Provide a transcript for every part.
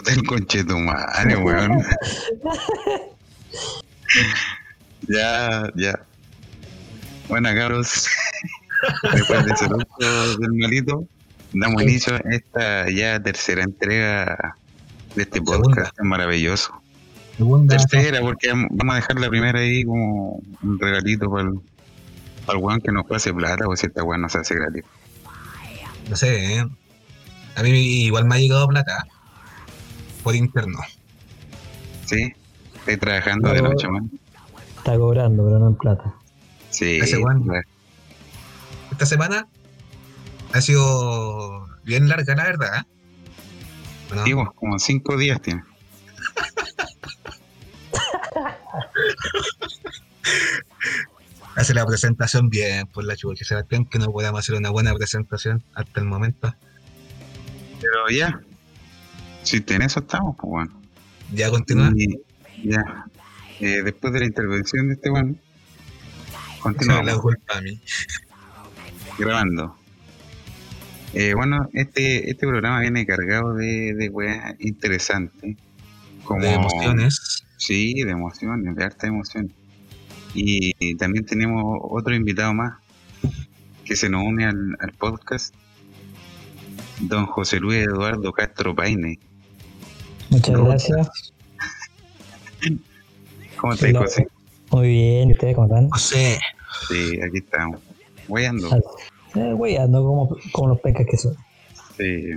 Puta el conche tu madre, weón. ya, ya. Bueno, cabros. Después de loco del malito, damos inicio a esta ya tercera entrega de este podcast maravilloso. Segunda. Tercera, porque vamos a dejar la primera ahí como un regalito para el, para el weón que nos pase plata, o si esta weón nos hace gratis. No sé, ¿eh? A mí igual me ha llegado plata. Por interno. ¿Sí? Estoy trabajando de No. noche, man. Está cobrando, pero no en plata. Sí. Esta semana ha sido bien larga, la verdad. ¿eh? ¿No? Digo, como cinco días tiene. Hace la presentación bien, por la chucha, Sebastián, que no podamos hacer una buena presentación hasta el momento. Pero ya. Si en eso estamos, pues bueno. Ya continúa. Ya. Eh, después de la intervención de este la continuamos culpa a mí. grabando. Eh, bueno, este, este programa viene cargado de, de weas interesantes. Como, De emociones. Sí, de emociones, de harta emoción. Y, y también tenemos otro invitado más que se nos une al, al podcast, don José Luis Eduardo Castro Paine. Muchas gracias. ¿Cómo estás. José? Muy bien, ¿y ustedes cómo están? José, Sí, aquí estamos. Weyando. Eh, weyando como, como los pecas que son. Sí.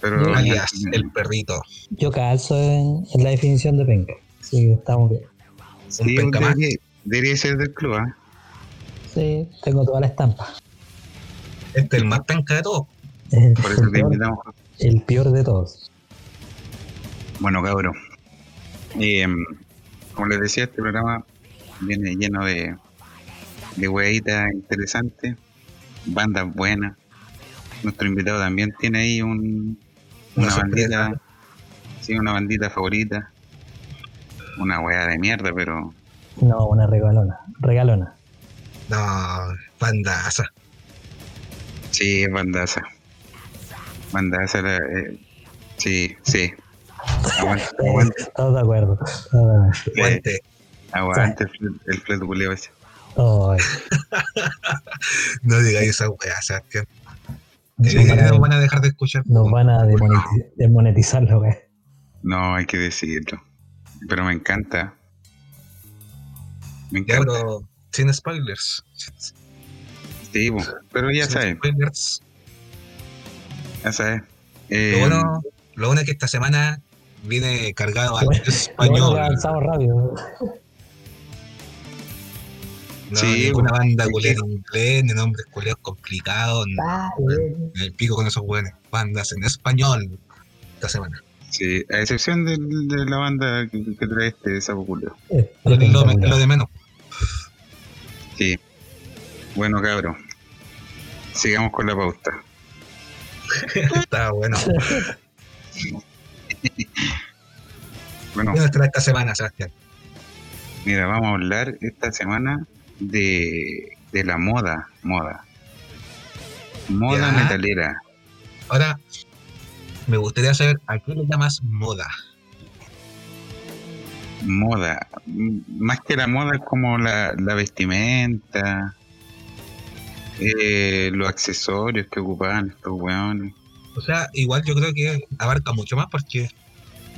Pero Yo- alias el perrito. Yo calzo en, en la definición de penca. Sí, estamos bien. sí, un penca más. debería, debería ser del club, ¿ah? Sí, tengo toda la estampa. Este es el más penca de todos. Por eso el, te peor, invitamos. el peor de todos. Bueno, cabrón. Eh, como les decía, este programa viene lleno de, de interesantes, bandas buenas. Nuestro invitado también tiene ahí un, Una bandita, sí, una bandita favorita. Una wea de mierda, pero No, una regalona. Regalona. No, bandaza. sí, es bandaza. Bandaza, la- eh, sí, sí. Aguante, aguante, Estamos de acuerdo. Estamos de acuerdo. Guante. aguante el, fle- el fleto culiao ese. No digáis esa weá, Sebastián. nos, van a, no van a dejar de escuchar. nos van a demoneti- desmonetizarlo, güey. No, hay que decirlo. Pero me encanta. Me Ya, encanta. pero sin spoilers. Sí, pero ya Sin sabes, spoilers. ya sabes. Lo Eh, bueno, lo bueno es que esta semana viene cargado al español. rápido. No, Sí, ninguna bueno, banda culera en inglés, ni nombres culeros complicados. Ah. El pico con esos buenos. Bandas en español esta semana. sí, a excepción de, de la banda que, que trae este Sapo Culeo. Eh, Lo, lo- espectacular. lo de menos. Sí. Bueno, cabrón. Sigamos con la pauta. Está bueno. Bueno, ¿Qué nos trae esta semana, Sebastián? mira, vamos a hablar esta semana de, de la moda. Moda. Moda Ya. metalera. Ahora, me gustaría saber a qué le llamas moda. Moda. Más que la moda es como la, la vestimenta, eh, los accesorios que ocupaban estos weones. O sea, igual yo creo que abarca mucho más porque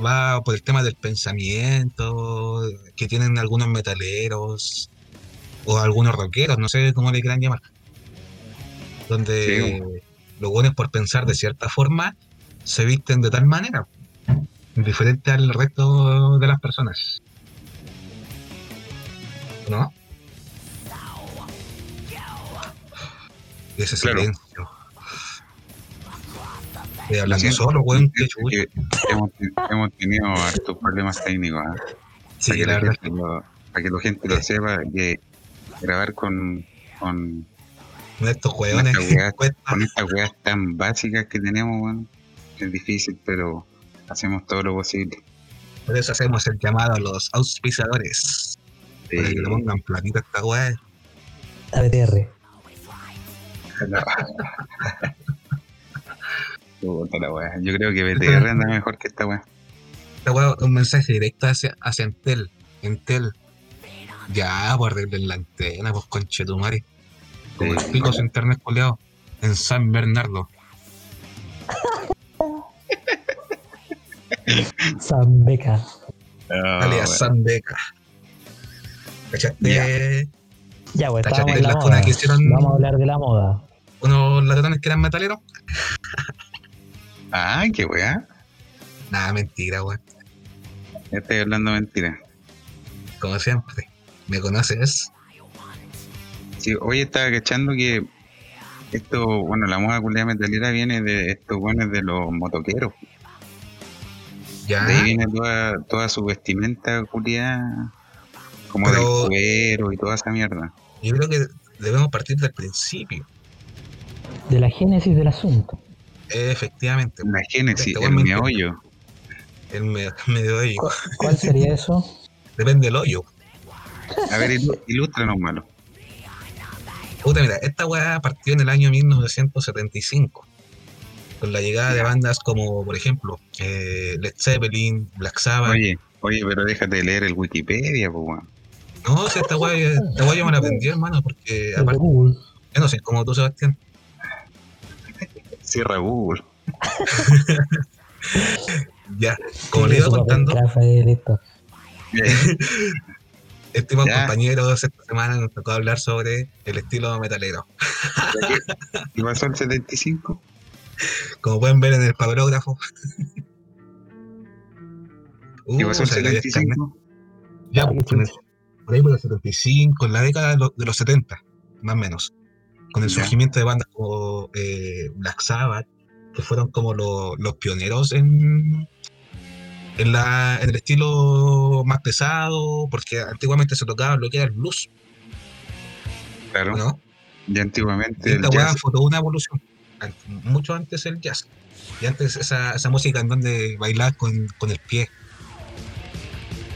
va por el tema del pensamiento que tienen algunos metaleros o algunos rockeros, no sé cómo le quieran llamar. Donde los buenos por pensar de cierta forma se visten de tal manera, diferente al resto de las personas. ¿No? Y ese Claro. silencio. Estoy hablando solo, weón, hemos, hemos tenido hartos problemas técnicos. ¿ah? Sí, para, que la verdad. gente lo, para que la gente lo sepa, que grabar con, con, estos hueones Esta weá. cuesta. con estas weas tan básicas que tenemos, weón, es difícil, pero hacemos todo lo posible. Por eso hacemos el llamado a los auspiciadores. Para que le pongan platita a esta weá. ABTR. la- Puta la wea. Yo creo que BTR anda mejor que esta wea. esta weá es un mensaje directo hacia, hacia Entel. Entel. Ya, pues arreglen la antena, pues conchetumare. Como el pico su internet coleado. En San Bernardo. Zambeca. Ah, Dale a bueno. San Beca. ¿Cachaste? Ya, pues estábamos en la moda. que hicieron- Vamos a hablar de la moda. Unos ladrones que eran metaleros. Ah, qué weá. Nada, mentira, weón. Ya estoy hablando mentira. Como siempre. ¿Me conoces? Sí, hoy estaba cachando que esto, bueno, la moda culiada metalera viene de estos buenos de los motoqueros. Ya. De ahí viene toda, toda su vestimenta culiada, como Pero- del cuero y toda esa mierda. Yo creo que debemos partir del principio. De la génesis del asunto. Efectivamente. La génesis, Este el meollo. El medio hoyo. ¿Cu- ¿Cuál sería eso? Depende del hoyo. A ver, ilústranos malo. Puta, mira, esta weá partió en el año 1975. Con la llegada de bandas como, por ejemplo, eh, Led Zeppelin, Black Sabbath. Oye, oye, pero déjate de leer el Wikipedia, pues, weón. No, si esta weá, esta weá yo me la aprendí, hermano, porque aparte, yo no sé cómo tú, Sebastián. Cierra Google. Ya, como le iba contando, estimados compañeros, esta semana nos tocó hablar sobre el estilo metalero. ¿Y pasó el 75? Como pueden ver en el pabrógrafo. ¿Y Uh, pasó el se le cayó el carnet. 75? Ya, Ah, pues, por ahí por el 75, en la década de los 70, más o menos. Con el surgimiento de bandas como eh, Black Sabbath, que fueron como lo- los pioneros en, en, la, en el estilo más pesado, porque antiguamente se tocaba lo que era el blues, Claro. ¿no? Y antiguamente esta weá fue toda una evolución. Mucho antes el jazz. Y antes esa, esa música en donde bailar con, con el pie.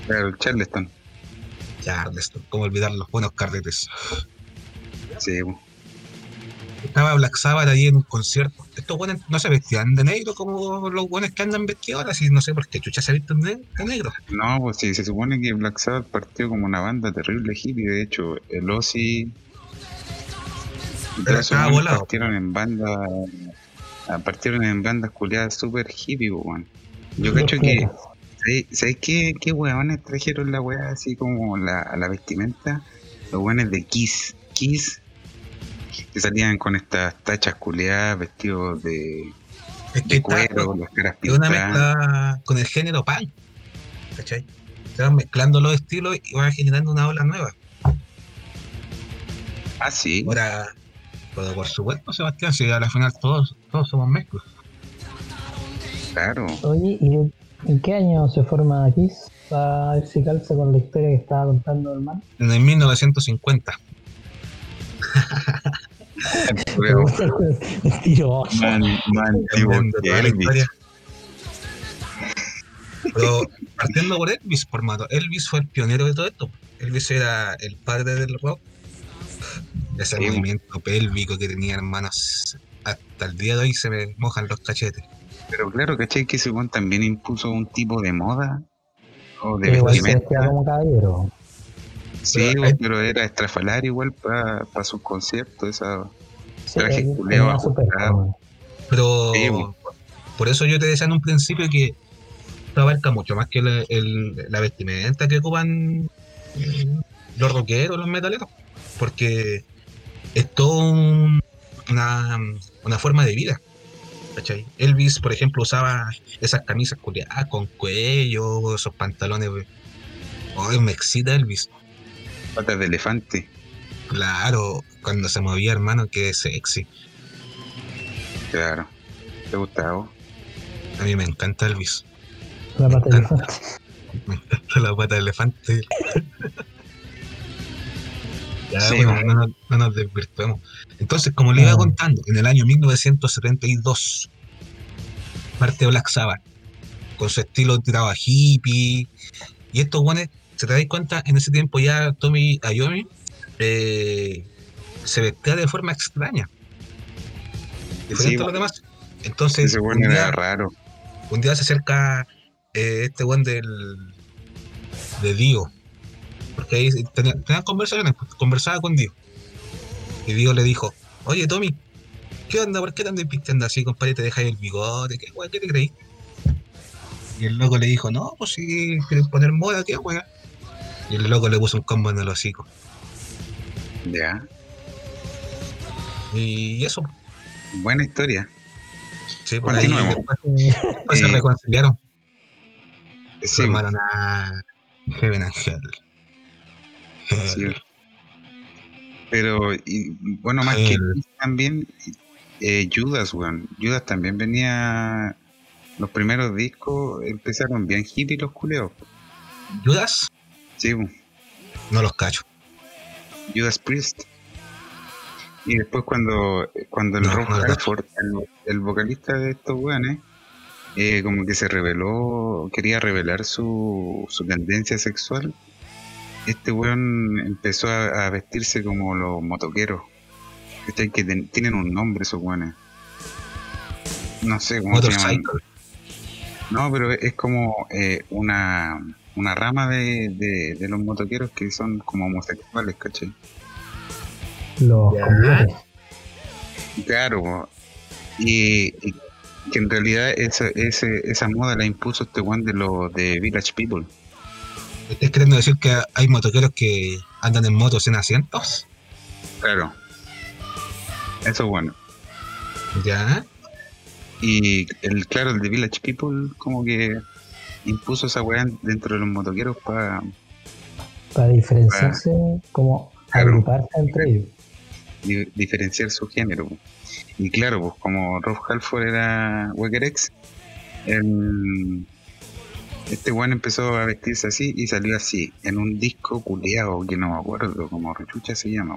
Claro, el Charleston. Charleston, cómo olvidar los buenos carretes. Sí. Estaba Black Sabbath ahí en un concierto. Estos buenos no se vestían de negro como los buenos que andan vestidos ahora, y no sé por qué chucha se visten de, negro. No, pues sí, se supone que Black Sabbath partió como una banda terrible hippie. De hecho, el Ozzy. Pero estaba volado. partieron en bandas. ah, Partieron en bandas culiadas super hippie, pues, weón. Yo cacho que. pietas. ¿Sabes sabes qué, qué weones trajeron la weá así como la, la vestimenta? Los weones de Kiss. Kiss. Que salían con estas tachas culiadas, vestidos de, Es que de está cuero, las caras es una pintadas. mezcla con el género punk. ¿Cachai? Se van mezclando los estilos y van generando una ola nueva. Ah, sí. Ahora, pero por supuesto, Sebastián, si al final todos, todos somos mezclas. Claro. Oye, ¿y en- qué año se forma Kiss? Para ver si calza con la historia que estaba contando el man. En el 1950. Me gusta el estilo. Man, man. Pero partiendo por Elvis, por mano. Elvis fue el pionero de todo esto. Elvis era el padre del rock. Ese Sí. movimiento pélvico que tenía hermanos. Hasta el día de hoy se me mojan los cachetes. Pero claro, ¿cachai? Que ese weón también impuso un tipo de moda o de Pero vestimenta. como caballero. Sí, Pero- era estrafalario igual para sus conciertos. Esa... Sí, Traje cómodo. Pero Sí, por eso yo te decía en un principio que esto abarca mucho más que el- el- la vestimenta que ocupan mm, los rockeros, los metaleros. Porque es todo un- una, una forma de vida. ¿cachai? Elvis, por ejemplo, usaba esas camisas culiadas con cuello, esos pantalones. Ay, me excita Elvis. Patas de elefante. Claro, cuando se movía, hermano, que sexy. Claro. ¿Te gusta vos? A mí me encanta Elvis. La pata de elefante. Me encanta la pata de elefante. ya, Sí, bueno, bueno. no, nos- no nos desvirtuemos. Entonces, como le iba Ah. contando, en el año 1972 parte Black Sabbath con su estilo tirado a hippie. Y estos guanes, si te dais cuenta, en ese tiempo ya Tommy Iommi eh, se vestía de forma extraña. Diferente Sí, a los demás. Entonces, Ese un weón era día, raro. un día se acerca eh, este weón del. de Dio. Porque ahí tenían, conversaciones, pues, conversaba con Dio. Y Dio le dijo, oye Tommy, ¿qué onda? ¿Por qué te andas pisteando así, compadre? ¿Te dejas el bigote? ¿Qué, ¿Qué te creí? Y el loco le dijo, no, pues si quieres poner moda, ¿qué weón? Y el loco le puso un combo en el hocico. Ya. Y eso, Buena historia. sí, por ahí Continuemos. después, Eh, se reconciliaron. Sí, Formaron a Heaven and Hell. sí. Pero, y, bueno, más que también, eh, Judas, weón. Judas también venía. Los primeros discos empezaron bien hippie los culeos. Judas, Sí, no los cacho. Judas Priest. Y después cuando, cuando el No, Rob no Halford, el, el vocalista de estos weones, eh, como que se reveló, quería revelar su, su tendencia sexual, este weón empezó a, a vestirse como los motoqueros. Que ten- tienen un nombre esos weones. No sé cómo se llaman. No, pero es como eh, una, una rama de, de, de los motoqueros que son como homosexuales, ¿cachai? los. Claro, y, y que en realidad esa, ese, esa moda la impuso este one de los de Village People. ¿Estás queriendo decir que hay motoqueros que andan en motos sin asientos? Claro. Eso es bueno. Ya. Y el claro, el de Village People como que impuso esa weá dentro de los motoqueros para Para diferenciarse, como Claro. agruparse entre ellos. diferenciar su género. Y claro, pues como Rob Halford era Wegerex, este weón empezó a vestirse así y salió así, en un disco culeado que no me acuerdo, como Rechucha se llama.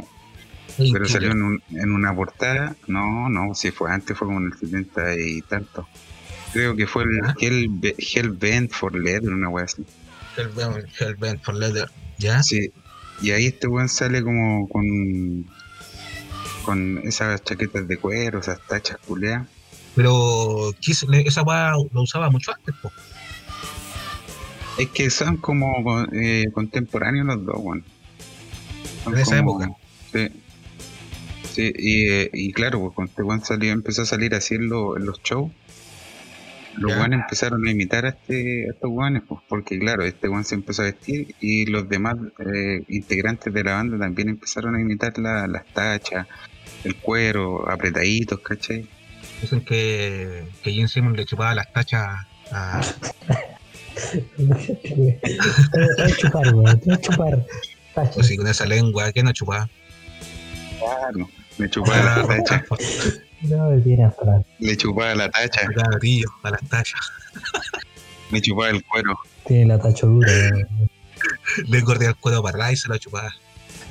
Pero salió en, un- en una portada, no, no, si fue antes, fue como en el 70 y tanto. Creo que fue el. Hell, Hellbent for Leather, una wea así. Hellbent, Hellbent for Leather. ¿Ya? Sí, y ahí este weón sale como con con esas chaquetas de cuero, esas tachas culeas. Pero esa weá lo usaba mucho antes, po. Es que son como eh, contemporáneos los dos, weón. En esa época. Sí. Sí, y, eh, y claro, pues cuando este weón salió, empezó a salir así en, lo- en los shows, los weones empezaron a imitar a, este, a estos weones, pues, porque claro, este weón se empezó a vestir y los demás eh, integrantes de la banda también empezaron a imitar la- las tachas, el cuero, apretaditos, ¿cachai? Dicen que, que Gene Simmons le chupaba las tachas a. Te voy a chupar, weón. Te voy a chupar. Tacho. Pues sí, con esa lengua, ¿qué no chupaba? Claro, le chupaba la tacha, No me tiene atrás. le chupaba la tacha, Sacaba gatillo a las tachas. le chupaba el cuero. Tiene la tacho dura. Le corría el cuero para atrás y se lo chupaba.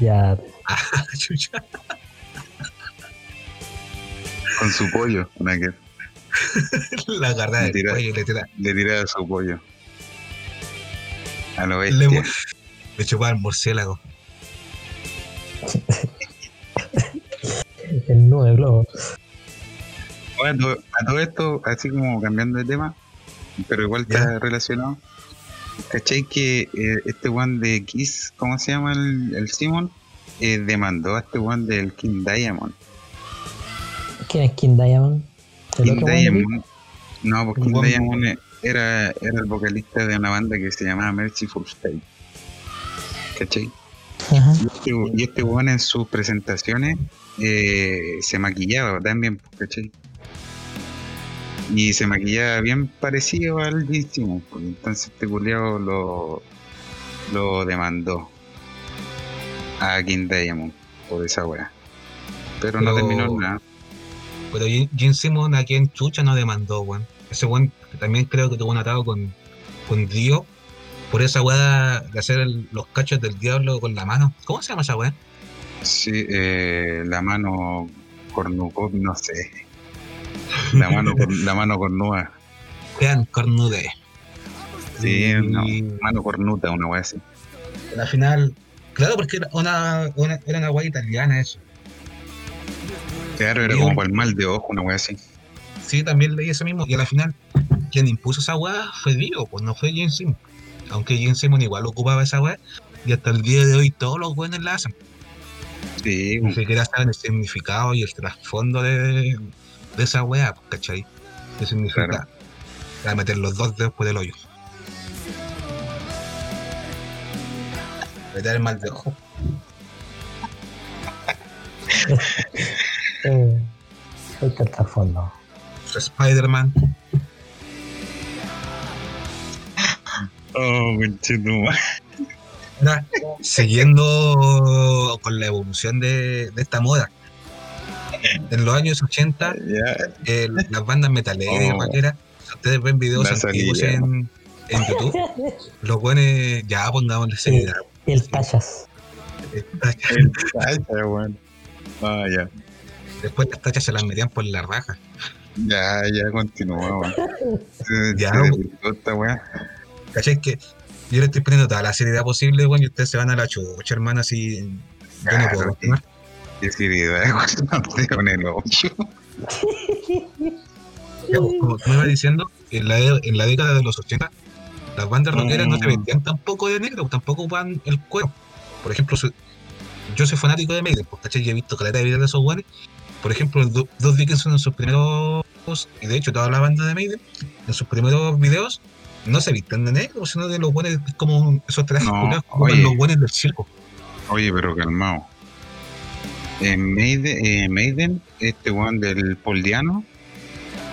Ya, Ah, chucha. con su pollo, una que La agarraba del cuello y le tiraba. le tiraba su pollo. A lo Le, bestia. le chupaba el murciélago. el nudo de globo. Bueno, a todo- a todo esto, así como cambiando de tema, pero igual está relacionado. ¿Cachai que eh, este one de Kiss, ¿cómo se llama el, el Simon? Eh, demandó a este one del King Diamond. ¿Quién es King Diamond? ¿El King Diamond. No, porque King Diamond era, era el vocalista de una banda que se llamaba Merciful Fate. ¿Cachai? Ajá. Y este, y este weón en sus presentaciones eh, se maquillaba también, ¿cachai? Y se maquillaba bien parecido al Gene Simmons, pues, entonces este culiao lo, lo demandó a King Diamond por esa weá. Pero no terminó nada. Pero Gene- Gene Simmons aquí en Chucha no demandó, weón. Ese weón también creo que tuvo un atado con, con Dio por esa weá de hacer el- los cachos del diablo con la mano. ¿Cómo se llama esa weá? Sí, eh, la mano cornucop, no sé. La mano, la mano cornuda. Vean Cornude. Sí, no, mano cornuta, una weá así. a la final, claro, porque era una, una, era una weá italiana eso. Claro, era Y como un- para el mal de ojo, una weá así. Sí, también leí eso mismo. Y a la final, quien impuso esa weá fue Dio, pues no fue Jim Simon. Aunque Jim Simon igual ocupaba esa weá, y hasta el día de hoy todos los buenos la hacen. Sí, Ni siquiera saben el significado y el trasfondo de, de esa weá, pues, ¿cachai? ¿Qué significa? Claro. Para meter los dos dedos por el hoyo. Meter el mal de ojo. Eh, ahí está trasfondo. Spider-Man. Oh, siguiendo con la evolución de, de esta moda. En los años 80, Ya, eh, las bandas metaleras, Oh. rockeras, si ustedes ven videos La antiguos salida. en, en YouTube, los buenos ya pongámosle seriedad. Y el tallas. el tacha, weón. Ah, ya. Después las tachas se las metían por la raja. Ya, ya continúa, weón. Se- Ya. ¿Cachai? Que yo le estoy poniendo toda la seriedad posible, weón, y ustedes se van a la chucha, hermano, así. Yo no puedo continuar. Te con el pues, Como tú me ibas diciendo, en la, en la década de los 80, las bandas rockeras no se Mm. vestían tampoco de negro, tampoco ocupaban el cuero. Por ejemplo, yo soy fanático de Maiden, pues, ¿cachai? He visto caleta de videos de esos guanes. Por ejemplo, Do- Dos Dickinson en sus primeros, y de hecho toda la banda de Maiden, en sus primeros videos, no se visten de negro, sino de los guanes como esos trajes No, oye. los guanes del circo. Oye, pero calmado. En Maiden, eh, Maiden, este weón del Poldiano,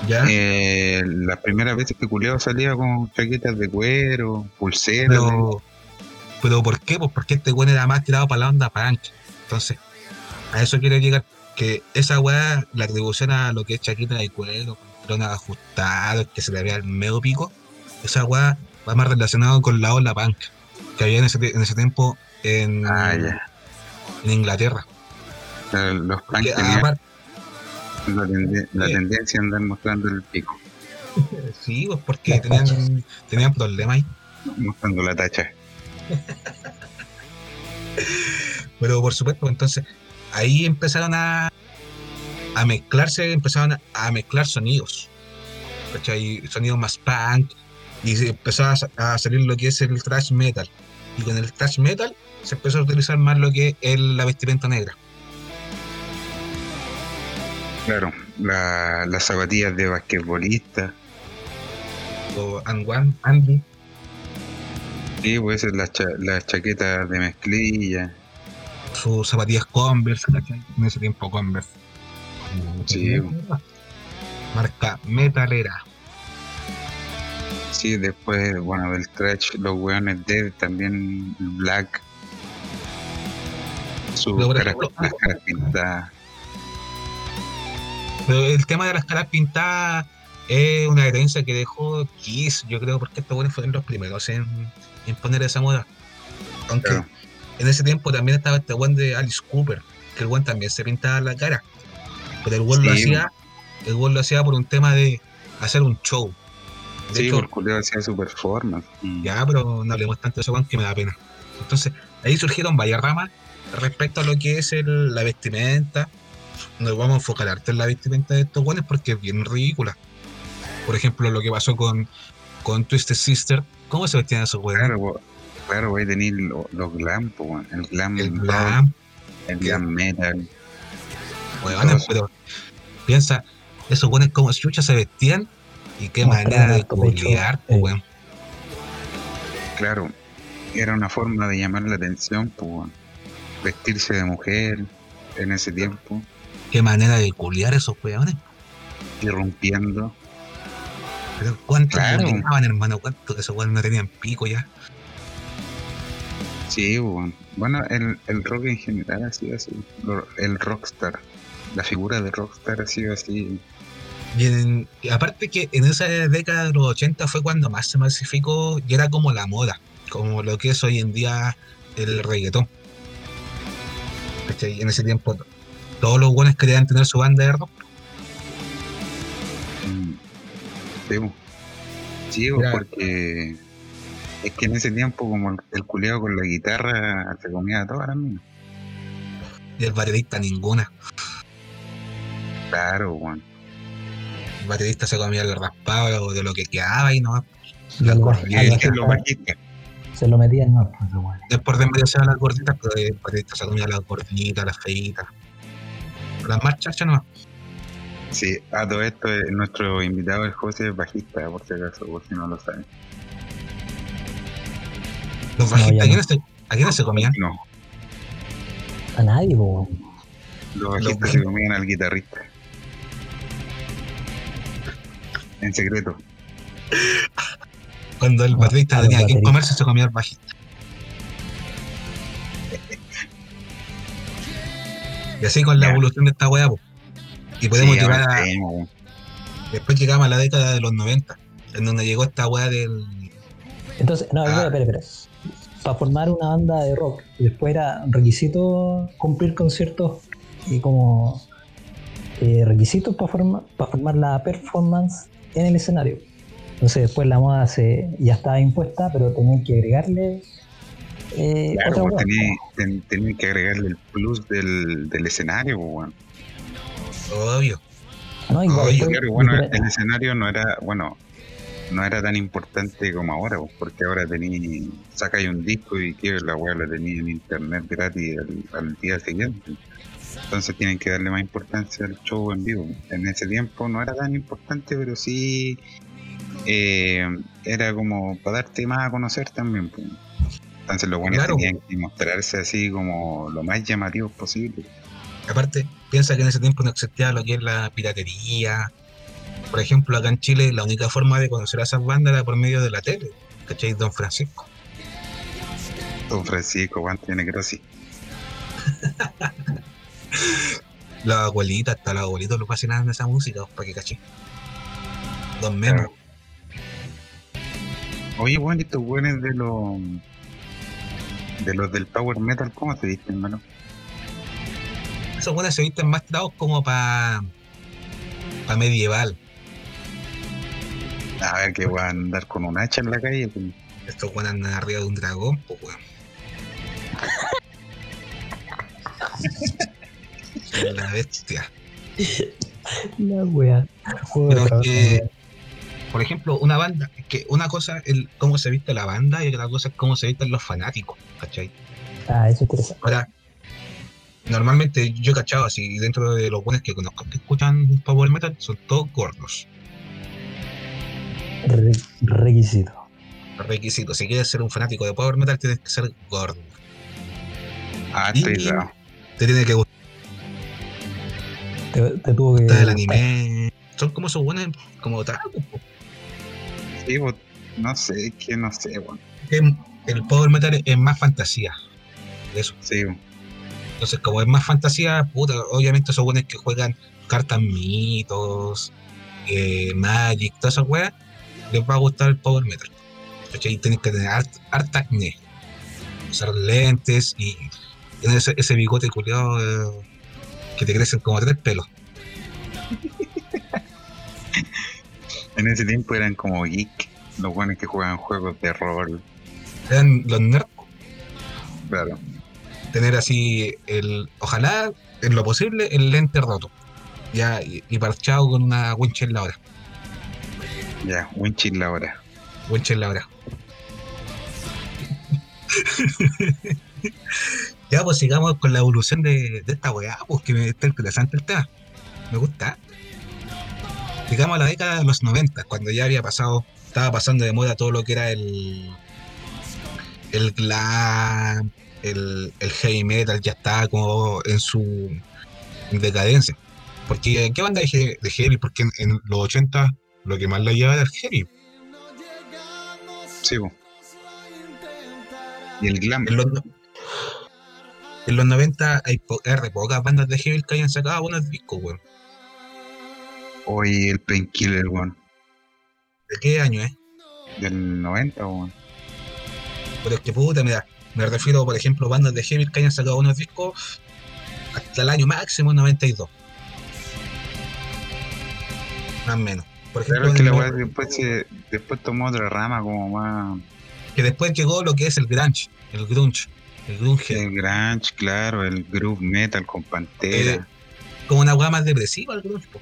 ¿Ya? eh, las primeras veces que culiado salía con chaquetas de cuero, pulseras. Pero, pero ¿por qué? Pues porque este weón era más tirado para la onda punk. Entonces, a eso quiero llegar. Que esa weá, la atribución a lo que es chaqueta de cuero, pantalones ajustados, que se le vea el medio pico, esa weá va más relacionado con la ola punk que había en ese, en ese tiempo en, Ah, en Inglaterra. Los Porque, tenían la, tende- la Sí. tendencia a andar mostrando el pico, sí, pues porque tenían, problemas ahí. mostrando la tacha. Pero por supuesto, entonces ahí empezaron a, a mezclarse, empezaron a, a mezclar sonidos. ¿cachai? Sonidos más punk. Y se empezó a, a salir lo que es el thrash metal. Y con el thrash metal se empezó a utilizar más lo que es la vestimenta negra. Claro, la- las zapatillas de basquetbolista, O one, Andy, sí, pues las, cha- las chaquetas de mezclilla, sus zapatillas Converse, ¿cachai? En ese tiempo Converse. Sí. Marca metalera. sí, después, bueno, del trash, los weones Dead, también Black, sus caras, las caras pintadas. Pero el tema de las caras pintadas es una herencia que dejó Kiss, yo creo, porque estos buenos fueron los primeros en, en poner esa moda. Aunque Claro. en ese tiempo también estaba este buen de Alice Cooper, que el buen también se pintaba la cara. Pero el buen lo hacía, el buen lo hacía por un tema de hacer un show. De Sí, hecho, por culero hacía su performance. Ya, pero no hablemos tanto de eso, weón, que me da pena. Entonces, ahí surgieron varias ramas respecto a lo que es el- la vestimenta. Nos vamos a enfocar harto en la vestimenta de estos buenos porque es bien ridícula. Por ejemplo, lo que pasó con, con Twisted Sister. ¿Cómo se vestían esos weones? Claro, claro, voy a tener lo- los glam, po, el glam, el glam, el glam metal. pero piensa, esos buenos como chucha se vestían y qué manera de culiar, eh. weón. Claro, era una forma de llamar la atención, weón. vestirse de mujer en ese tiempo, Qué manera de culiar esos weones. irrumpiendo. Pero cuántos Claro. hermano, cuántos de esos weones no tenían pico ya. Sí, bueno, el, el rock en general ha sido así. El rockstar, la figura de rockstar ha sido así. Y, en- aparte que en esa década de los 80 fue cuando más se masificó y era como la moda, como lo que es hoy en día el reggaetón. En ese tiempo todos los buenos querían tener su banda de rock. Sí, Mira. porque es que en ese tiempo, como el, el culiado con la guitarra se comía a todas las minas. y el baterista ninguna. Claro, weón. baterista se comía el raspado de lo que quedaba y no. El el- se lo metían no, pues, bueno. Después de meterse a las gorditas, pero el baterista se comía las gorditas, las feitas. Las más chachas no. Sí, a todo esto, eh, nuestro invitado, el José, es bajista, por si acaso, por si no lo saben. Los No, bajistas, ¿a no. quiénes se, a quiénes se comían? No, A nadie, po. los bajistas Los- se comían al guitarrista. En secreto. Cuando el Ah, baterista tenía que comerse, se comía el bajista. Y así con la Ya. evolución de esta weá, po. Y podemos Sí, llegar a. Después llegamos a la década de los 90, en donde llegó esta weá del. Entonces, no, Ah. espera. Para formar una banda de rock, después era requisito cumplir con ciertos y como eh, requisitos para formar, para formar la performance en el escenario. Entonces después la moda se, ya estaba impuesta, pero tenían que agregarle eh, Claro, otra hueá. tenía, ten- tenía que agregarle el plus del, del escenario, weón. Obvio. No, igual, Claro, bueno, el escenario no era, bueno, no era tan importante como ahora, porque ahora tenía, sacáis un disco y que la weá la tenía en internet gratis al, al día siguiente. Entonces tienen que darle más importancia al show en vivo. En ese tiempo no era tan importante, pero sí eh, era como para darte más a conocer también. pues. Entonces los buenos Claro. tenían que mostrarse así como lo más llamativos posible. Aparte, piensa que en ese tiempo no existía lo que es la piratería. Por ejemplo, acá en Chile, la única forma de conocer a esas bandas era por medio de la tele. ¿Cachai? Don Francisco. Don Francisco, Guante Necrosis. La abuelita, hasta los abuelitos lo fascinaban de esa música, para que caché. Don Memo. Claro. Oye, bueno, estos buenos de los de los del power metal, ¿cómo se dicen, hermano? Esos buenos se visten más tirados como para pa medieval. A ver que voy a andar con un hacha en la calle. pues. Estos buenos andan arriba de un dragón, pues weón. La bestia. La wea. Pero es que, por ejemplo, una banda, es que una cosa es cómo se viste la banda y otra cosa es cómo se visten los fanáticos, ¿cachai? Ah, eso es interesante. Ahora, normalmente yo he cachado así, dentro de los buenos que conozco que escuchan Power Metal, son todos gordos. Re- requisito. Requisitos, si quieres ser un fanático de Power Metal, tienes que ser gordo. Ah, estoy raro. Te tiene que gustar Te, te tuvo que. el gustar. anime. Son como esos buenos, como otakus, po. Sí, no sé, es que no sé, weón. El Power Metal es más fantasía. Eso. Sí, Entonces, como es más fantasía, puta, obviamente esos buenos que juegan cartas mitos, eh, Magic, todas esas weas, les va a gustar el Power Metal. ¿Cachai? Tienes que tener hart- harta acné, usar lentes y tener ese, ese bigote culiado que te crecen como tres pelos. en ese tiempo eran como geek, los buenos que jugaban juegos de rol, Eran los nerds, claro. tener así el, ojalá en lo posible, el lente roto. Ya, y, y parchado con una winch en la hora. Ya. Winch en la hora. ya, pues sigamos con la evolución de, de esta weá, pues que me está interesante el tema. Me gusta. Llegamos a la década de los 90, cuando ya había pasado, estaba pasando de moda todo lo que era el. el glam, el, el heavy metal, ya estaba como en su decadencia. Porque, ¿qué banda de, he- de heavy? Porque en, en los 80 lo que más la llevaba era el heavy. Sí. Y el glam. En los, en los 90 hay po- hay pocas bandas de heavy que hayan sacado buenos discos, weón. Hoy el Painkiller, weón. ¿De qué año es? Del 90, weón. Pero es que puta, mira, me refiero, por ejemplo, bandas de heavy que hayan sacado buenos discos hasta el año máximo 92. Más o menos. Por ejemplo, Claro, que la después, se, después tomó otra rama como más. que después llegó lo que es el grunge, el grunge, el grunge, El grunge, claro, el groove metal con Eh, pantera. como una weá más depresiva el grunge, po.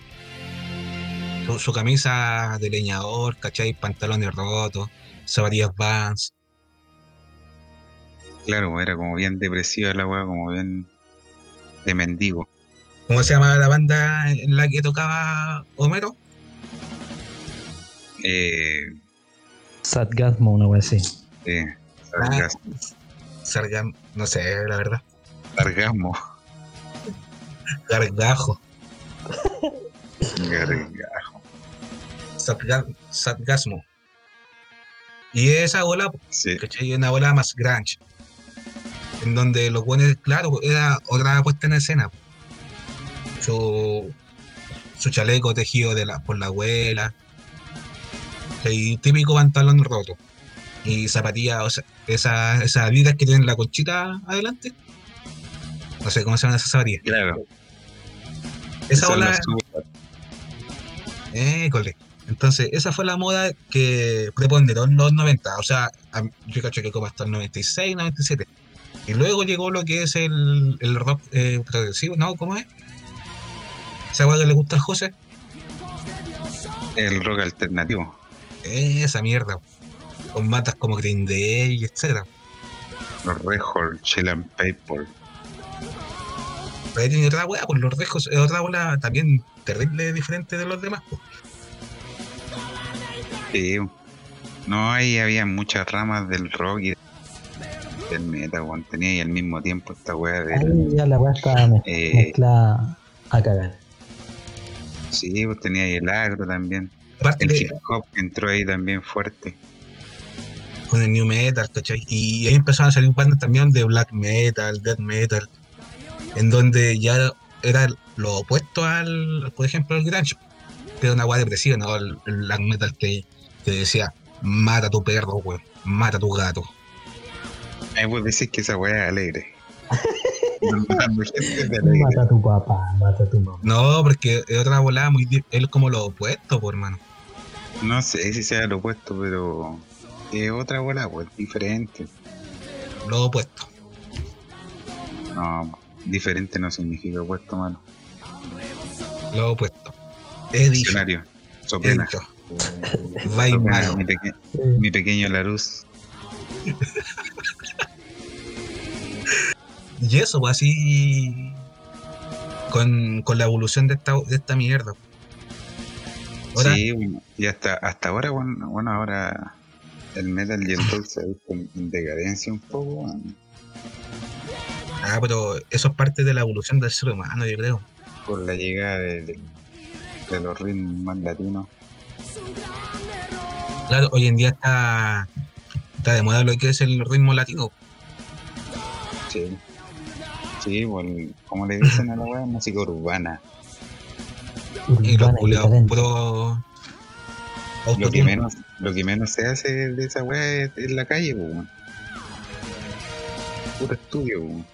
Su, su camisa de leñador, ¿cachai? Pantalones rotos, zapatillas Vans. Claro, era como bien depresiva la weá, como bien de mendigo. ¿Cómo se llamaba la banda en la que tocaba Homero? Eh, Sadgasmo, una wea así. eh, Ah, sargas- Sargam, no sé, la verdad. sargasmo. Gargajo. Gargajo. Sarga- Sargasmo. Y esa bola, Sí, ¿cachai? Una bola más grunge. En donde los buenos, claro, era otra puesta en escena. Su, su chaleco tejido de la, por la abuela. Y típico pantalón roto. Y zapatillas, o sea, esas esas vidas que tienen la conchita adelante. No sé cómo se llaman esas zapatillas. claro. Esa los super- École. Entonces, esa fue la moda que preponderó en los 90. O sea, yo cacho que como hasta el 96, 97. Y luego llegó lo que es el, el rock eh, progresivo, ¿no? ¿Cómo es? ¿Esa weá que le gusta al José? el rock alternativo. Esa mierda. Con matas como Green Day, etcétera. Los Red Hot, Chill and Paper. Pero tiene otra weá, pues los rejos es otra bola también terrible diferente de los demás. pues. Sí. No, ahí había muchas ramas del rock y del metal, weón. Tenía ahí al mismo tiempo esta weá del. Ahí ya la wea está mez- Eh. mezclada a cagar. Sí, pues tenía ahí el agro también. Aparte El de- hip hop entró ahí también fuerte. con el new metal, ¿cachai? Y ahí empezaron a salir bandas también de black metal, death metal, en donde ya era lo opuesto al, por ejemplo, al grunge, que era una guay depresiva, ¿no? El, el black metal que, que decía, mata a tu perro, weón, mata a tu gato. Ahí vos decís que esa weá es alegre. Mata a tu papá, mata a tu mamá. No, porque es otra volada muy, es como lo opuesto, por hermano. No sé si sea lo opuesto, pero es otra bola, pues diferente. Lo opuesto. No, diferente no significa opuesto, mano. Lo opuesto. Dicho. Diccionario. Sopena. Malo. mi, peque- mi pequeño Larus. Y eso, pues así. Con, con la evolución de esta, de esta mierda. Ahora, Sí, y hasta, hasta ahora, bueno, bueno, ahora el metal y el se ha visto en, en decadencia un poco. ah, pero eso es parte de la evolución del ser humano, yo creo. por la llegada de, de- de los ritmos más latinos. Claro, hoy en día está, está de moda lo que es el ritmo latino. Sí. Sí, bueno, como le dicen a la weá, música urbana. Y los urbana culiados puro Lo que menos, lo que menos se hace de esa weá es en la calle, pues, weón. Puro estudio, weón.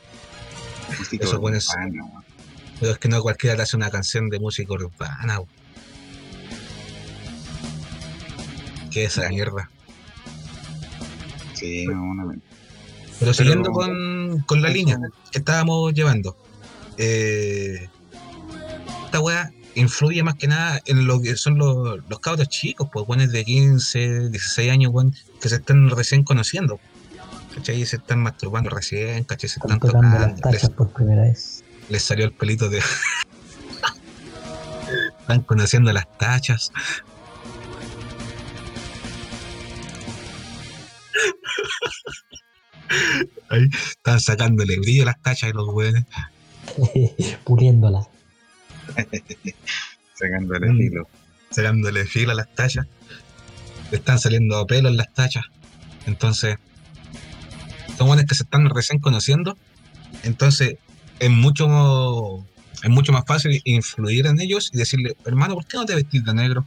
Música Eso, bueno, es- urbana, weón. Pero es que no cualquiera te hace una canción de música urbana. bo. ¿Qué es esa mierda? Sí, no, una Pero siguiendo Pero- con, con la línea que estábamos llevando. eh, esta weá influye más que nada en lo que son los, los cabros chicos, pues buenos de 15, 16 años, weón, que se están recién conociendo. ¿Cachai? Se están masturbando recién, ¿cachai? Se están Están tocando. Les, tachas por primera vez. les salió el pelito de. están conociendo las tachas. Ahí están sacándole brillo a las tachas y los weones. Puliéndola. Sacándole Mm. filo. sacándole filo a las tachas. Le están saliendo pelos en las tachas. Entonces, son buenos que se están recién conociendo. Entonces, es mucho, es mucho más fácil influir en ellos y decirle, hermano, ¿por qué no te vestís de negro?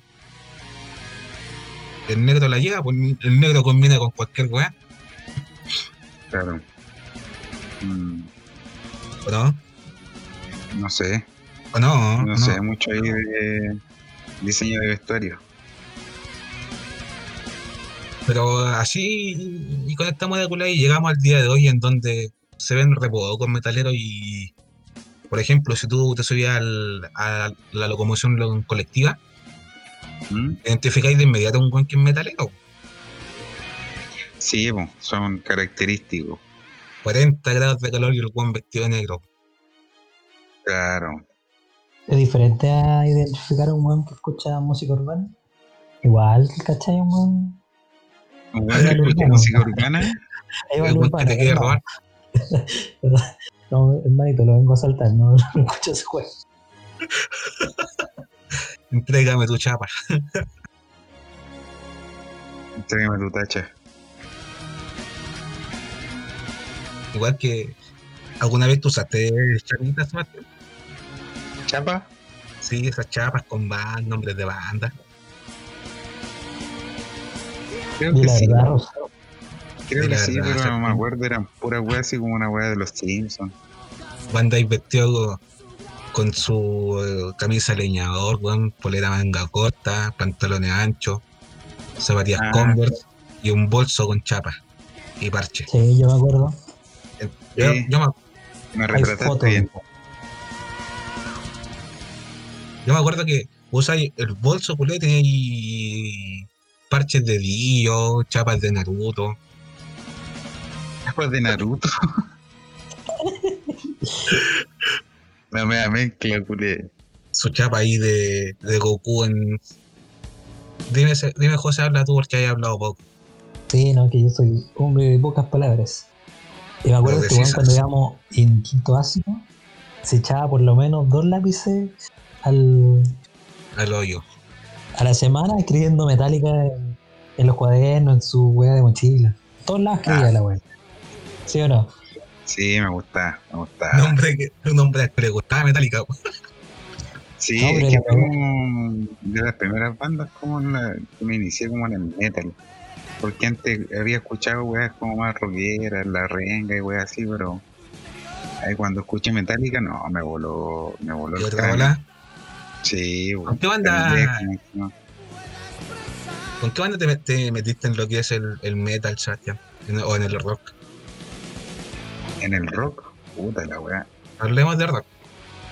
El negro la lleva, pues el negro combina con cualquier weá, Claro. Mm, ¿o no? no sé. ¿O no? No, ¿O sé mucho ahí de diseño de vestuario. Pero así, y con esta moda y llegamos al día de hoy en donde se ven pocos metaleros y, por ejemplo, si tú te subías al- a la locomoción lo- colectiva, ¿Mm? Identificáis de inmediato a un buen que es metalero. Sí, po, son característicos. 40 grados de calor y el buen vestido de negro. Claro. Es diferente a identificar a un weón que escucha música urbana. Igual, ¿cachai? Un weón. Un va que escucha música urbana. El lo buen que te quiere no. robar. No, hermanito, lo vengo a saltar, no, no escucho ese juego. Entrégame tu chapa. Tráigame tu tacha. Igual que alguna vez tú usaste chapitas? ¿Chapa? Sí, esas chapas con band, nombres de banda. Creo que sí. verdad, Creo que sí, verdad, pero no me acuerdo. Eran puras weas así como una wea de los Simpsons. Banda vestido con su eh, camisa leñador, weón, polera manga corta, pantalones anchos, zapatillas Ah. Converse y un bolso con chapa y parche. sí, yo me acuerdo. Yo, Sí. yo me, Me retrataste bien. yo me acuerdo que vos ahí el bolso culé tenía ahí parches de Dio, chapas de Naruto. Chapas de Naruto. La mea mezcla, culé. su chapa ahí de, de Goku en. Dime, dime, José, habla tú porque hay hablado poco. Sí, no, que yo soy hombre de pocas palabras. Y me acuerdo que cuando íbamos en quinto básico, se echaba por lo menos dos lápices al, Al hoyo. a la semana escribiendo metálica en, en los cuadernos, en su weá de mochila. Todos lados escribía Ah. la weá. ¿Sí o no? Sí, me gusta, me gusta. Un hombre que, un hombre que le gustaba Metallica. Sí, No, es que como de las primeras bandas como en la, que me inicié como en el metal. Porque antes había escuchado weas como más rockeras, la renga y weas así, pero ahí cuando escuché Metallica, no, me voló, me voló Y otra bola. Sí, weón. ¿Con qué banda, Pendejo, ¿no? ¿con qué banda te, met- te metiste en lo que es el, el metal, Sebastián? O en el rock. En el rock, puta la wea. Hablemos de rock.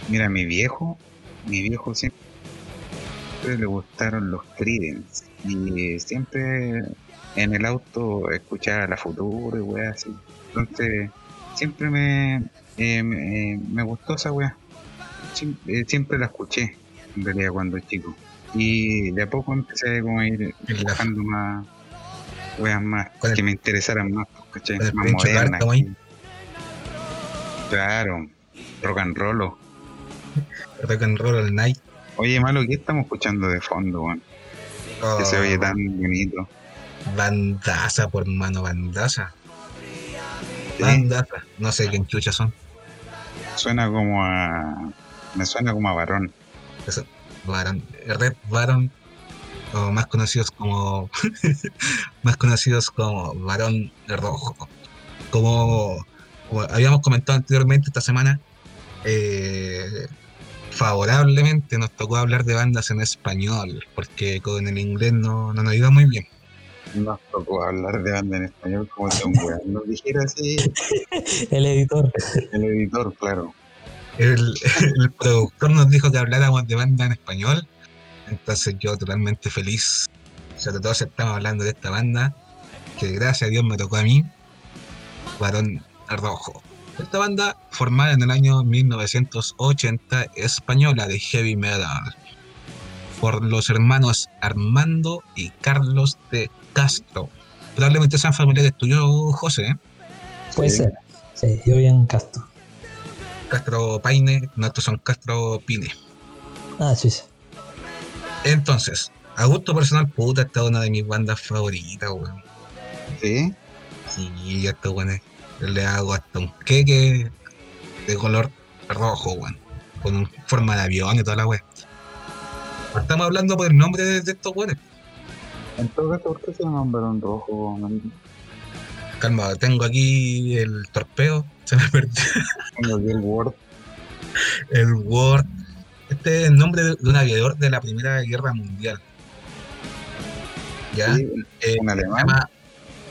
Mira, mi viejo, mi viejo siempre le gustaron los Creedence y siempre en el auto escuchaba la Futuro y weá así. Entonces, siempre me, eh, me, me gustó esa weá. Eh, siempre la escuché, en realidad, cuando chico. Y de a poco empecé como a ir buscando más weas más el- que me interesaran más, ¿cachai? Más modernas. Claro, rock and roll. Rock and roll all night. Oye, malo, ¿qué estamos escuchando de fondo, weón? Que se Oh, oye tan bonito. Bandaza, por mano, bandaza. Sí, Bandaza. No sé quién chucha son. Suena como a. Me suena como a varón. Eso, Baron, Red Baron, o más conocidos como más conocidos como Varón Rojo. Como, como habíamos comentado anteriormente esta semana, eh, favorablemente nos tocó hablar de bandas en español, porque con el inglés no, no nos iba muy bien. Nos tocó hablar de banda en español como si un weón nos dijera así. El editor. El editor, claro. El, el productor nos dijo que habláramos de banda en español, entonces yo totalmente feliz. Sobre todo si estamos hablando de esta banda, que gracias a Dios me tocó a mí, Varón Rojo. Esta banda, formada en el año 1980, española de heavy metal, por los hermanos Armando y Carlos de Castro. Probablemente sean familiares tuyos, José. ¿eh? Puede Sí. ser. Sí, yo vi en Castro. Castro Paine, no, estos son Castro Pine. Ah, sí, sí. Entonces, a gusto personal, puta, esta es una de mis bandas favoritas, weón. Sí, Sí, estos weones le hago hasta un queque de color rojo, weón. Con forma de avión y toda la weá. Estamos hablando por el nombre de, de estos weones. en todo caso, ¿por qué se llama un varón rojo? man? Calma, tengo aquí el torpeo, se me perdió Tengo aquí el Word. el Word. Este es el nombre de, de un aviador de la Primera Guerra Mundial. ¿Ya? Sí, Eh, se llama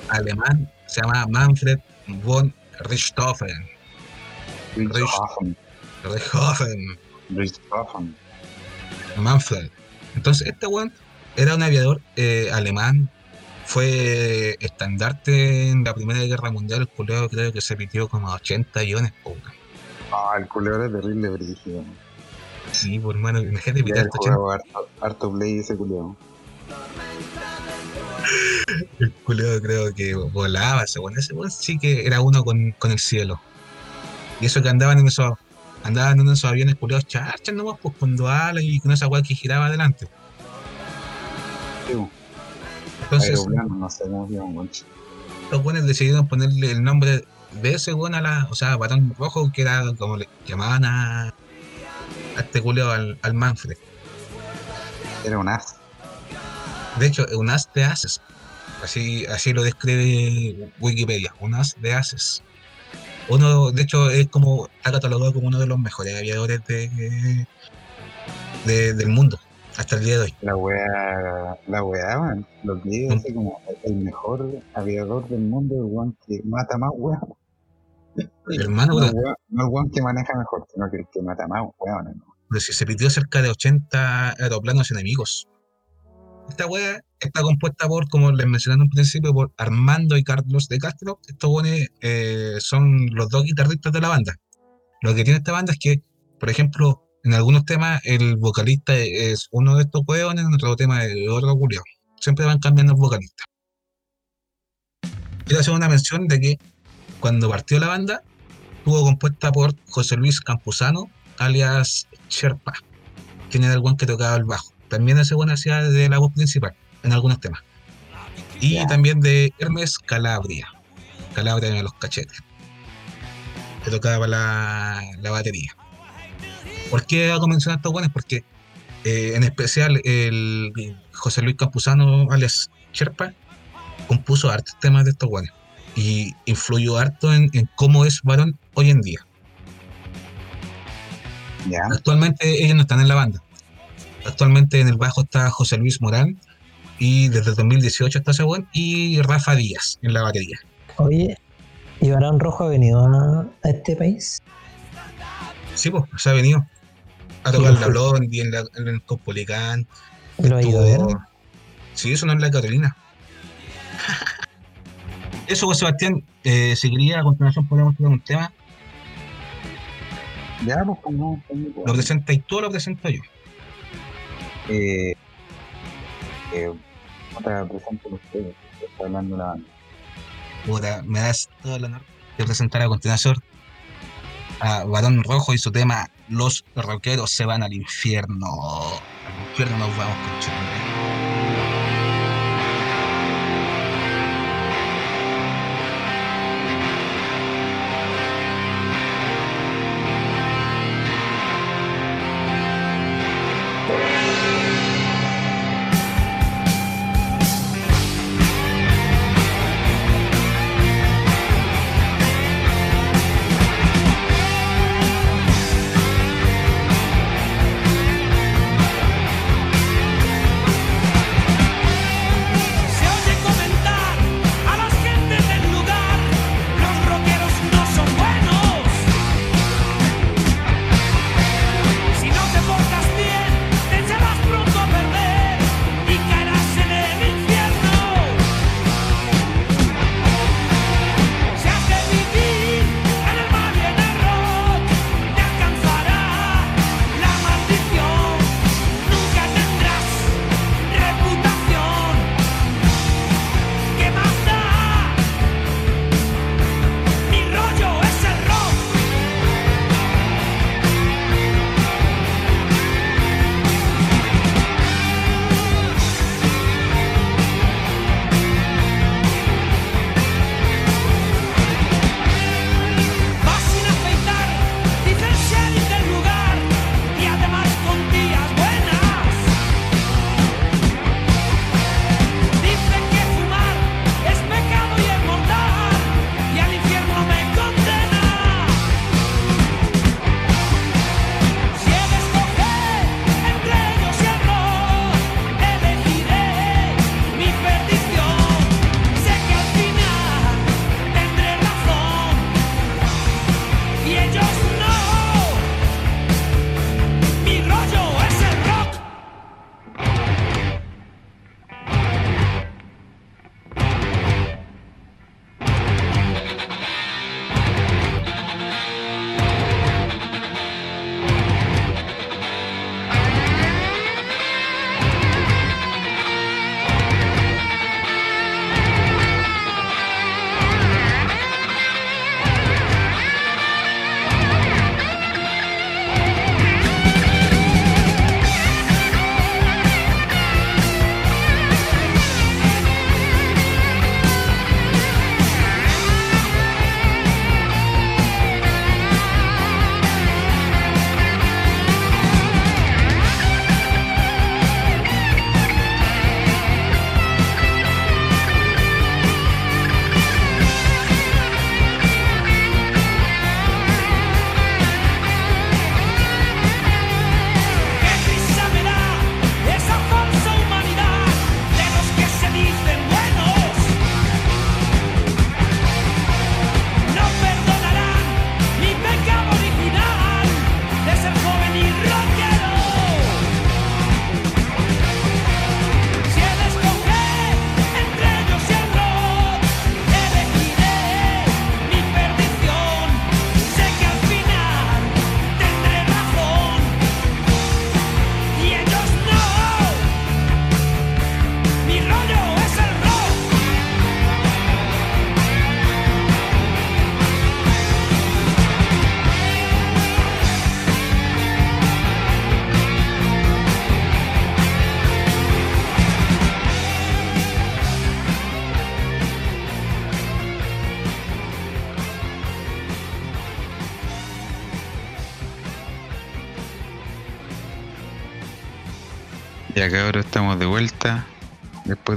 alemán, se llama Manfred von Richthofen. Richthofen. Richthofen, Richthofen. Manfred. Entonces, este weón era un aviador eh, alemán, fue estandarte en la Primera Guerra Mundial, el culeo creo que se pitió como a 80 aviones, po, weón. Ah, el culebro es terrible, brígido. Sí, por hermano, imagínate pitar he 80 jugado harto, harto play ese culebro. El culeo creo que volaba, según ese weón sí que era uno con, con el cielo. Y eso que andaban en esos, andaban en esos aviones culeados charchas nomás, pues con duales y con esa weá que giraba adelante. Sí. Entonces, no sé los buenos decidieron ponerle el nombre de ese weón a la, o sea, Barón Rojo, que era como le llamaban a, a este culeo al, al Manfred. Era un as. De hecho, un as de ases. Así, así lo describe Wikipedia, un as de ases. Uno, de hecho, es como, está catalogado como uno de los mejores aviadores de, de- del mundo, hasta el día de hoy. La wea, la wea, man. Lo que digo es como el mejor aviador del mundo, el weón que mata más weón. Hermano, No, weón, no el weón que maneja mejor, sino que el que mata más weón. ¿no? pero si se pidió cerca de 80 aeroplanos enemigos. Esta wea está compuesta por, como les mencioné en un principio, por Armando y Carlos de Castro. Estos buenos eh, son los dos guitarristas de la banda. Lo que tiene esta banda es que, por ejemplo, en algunos temas el vocalista es uno de estos hueones, en otro tema es otro culiao. Siempre van cambiando el vocalista. Quiero hacer una mención de que cuando partió la banda, estuvo compuesta por José Luis Campuzano, alias Sherpa, quien era el buen que tocaba el bajo. También ese buen hacía de la voz principal en algunos temas. Y también de Hermes Calabria, Calabria en los cachetes, que tocaba la, la batería. ¿Por qué hago mención a estos buenos? Porque eh, en especial el José Luis Campuzano, alias Sherpa, compuso hartos temas de estos buenos y influyó harto en, en cómo es varón hoy en día. Actualmente ellos no están en la banda. Actualmente en el bajo está José Luis Morán y desde el 2018 está ese y Rafa Díaz en la batería. Oye, ¿y Barón Rojo ha venido a, a este país? Sí, pues, se ha venido a tocar lo la. Blondie en, la, en el Cospolicán. ¿Y lo ha ido a ver? Sí, eso no es la Carolina. Eso, pues, Sebastián, eh, si quería a continuación podemos tener un tema. ya, pues como no, ¿Lo presenta y tú o lo presento yo? Eh, eh, está hablando la banda. Puta, me das todo el honor de presentar a continuación a Barón Rojo y su tema Los rockeros se van al infierno. Al infierno nos vamos con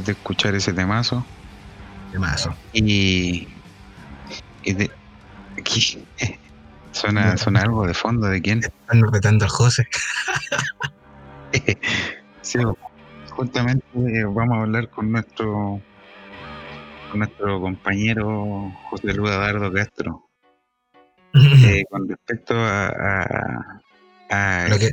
de escuchar ese temazo. Temazo. Y. y de, aquí, suena, suena algo de fondo de quién. Están retando al José. sí, justamente eh, vamos a hablar con nuestro con nuestro compañero José Luis Dardo Castro eh, con respecto a, a, a, lo que,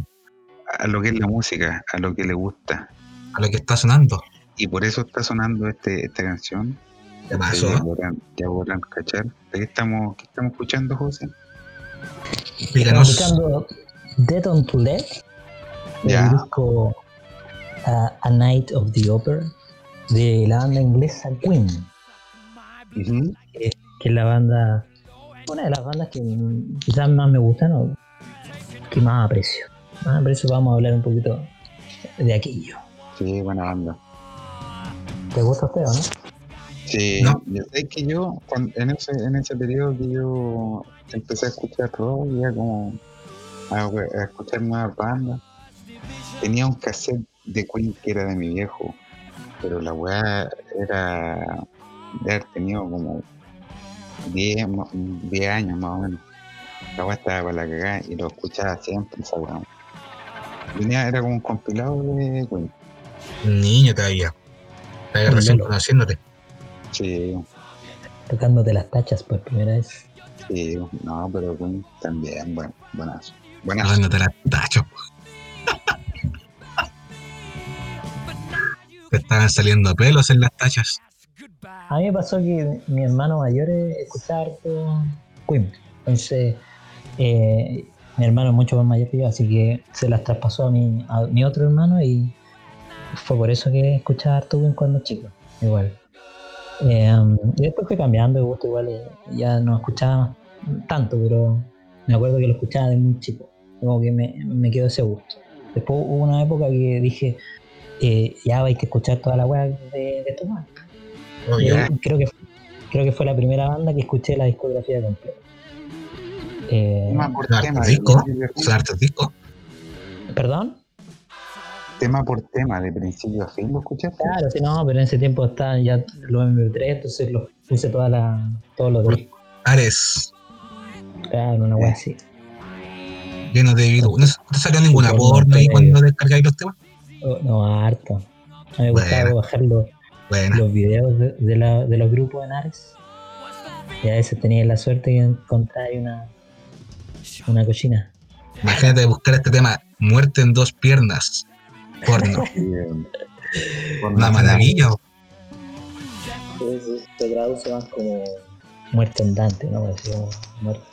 a lo que es la música, a lo que le gusta. a lo que está sonando. Y por eso está sonando este, esta canción. ¿Qué Ya pasó? podrán, ya podrán cachar. ¿De qué estamos, qué estamos escuchando, José? Estamos escuchando Dead on to Let, Ya. el disco uh, A Night of the Opera de la banda inglesa Queen, Ujú. que es la banda, una de las bandas que quizás más me gustan o que más aprecio. Más aprecio, vamos a hablar un poquito de aquello. Sí, buena banda. ¿Te gusta usted o no? Sí, No. yo sé que yo, cuando- en, ese, en ese periodo que yo empecé a escuchar rock, ya como a, a escuchar nuevas bandas, tenía un cassette de Queen que era de mi viejo, pero la weá era de haber tenido como 10, mo- 10 años más o menos. La weá estaba para la cagada y lo escuchaba siempre esa weá. Tenía, era como un compilado de Queen. Niño todavía. Estás recién conociéndote. Sí, Tocándote las tachas por primera vez. sí, no, pero también, bueno, buenazo. Buenazo. Dándote la tacho. Te estaban saliendo pelos en las tachas. A mí me pasó que mi hermano mayor eh, escuchaba harto Queen. Entonces, eh, mi hermano es mucho más mayor que yo, así que se las traspasó a mi, a mi otro hermano y fue por eso que escuchaba harto Queen cuando chico. Igual. Eh, y después fue cambiando de gusto, igual. eh, ya no escuchaba tanto, pero me acuerdo que lo escuchaba de muy chico. Como que me, me quedó ese gusto. Después hubo una época que dije, eh, ya hay que escuchar toda la weá de, de estos manes. Oh, Y ya. ahí creo que creo que fue la primera banda que escuché la discografía completa. Eh, tema. disco. ¿Perdón? Tema por tema, de principio a fin, ¿lo escuchaste? Claro, sí, no, pero en ese tiempo estaban ya los MP3, entonces los puse toda la, todos los discos. Ares. Claro, una wea así. Llenos de virus. ¿No, no salió ninguna Sí, porno ahí cuando descargáis los temas? Oh, No, harto. A mí me gustaba bajar los, los videos de, de la- de los grupos en Ares. Y a veces tenía la suerte de encontrar ahí una, una cochina. imagínate buscar este tema. Muerte en dos piernas. Porno. Sí, eh, Una la- maravilla. Se traduce más como muerte andante, ¿no? Como muerte.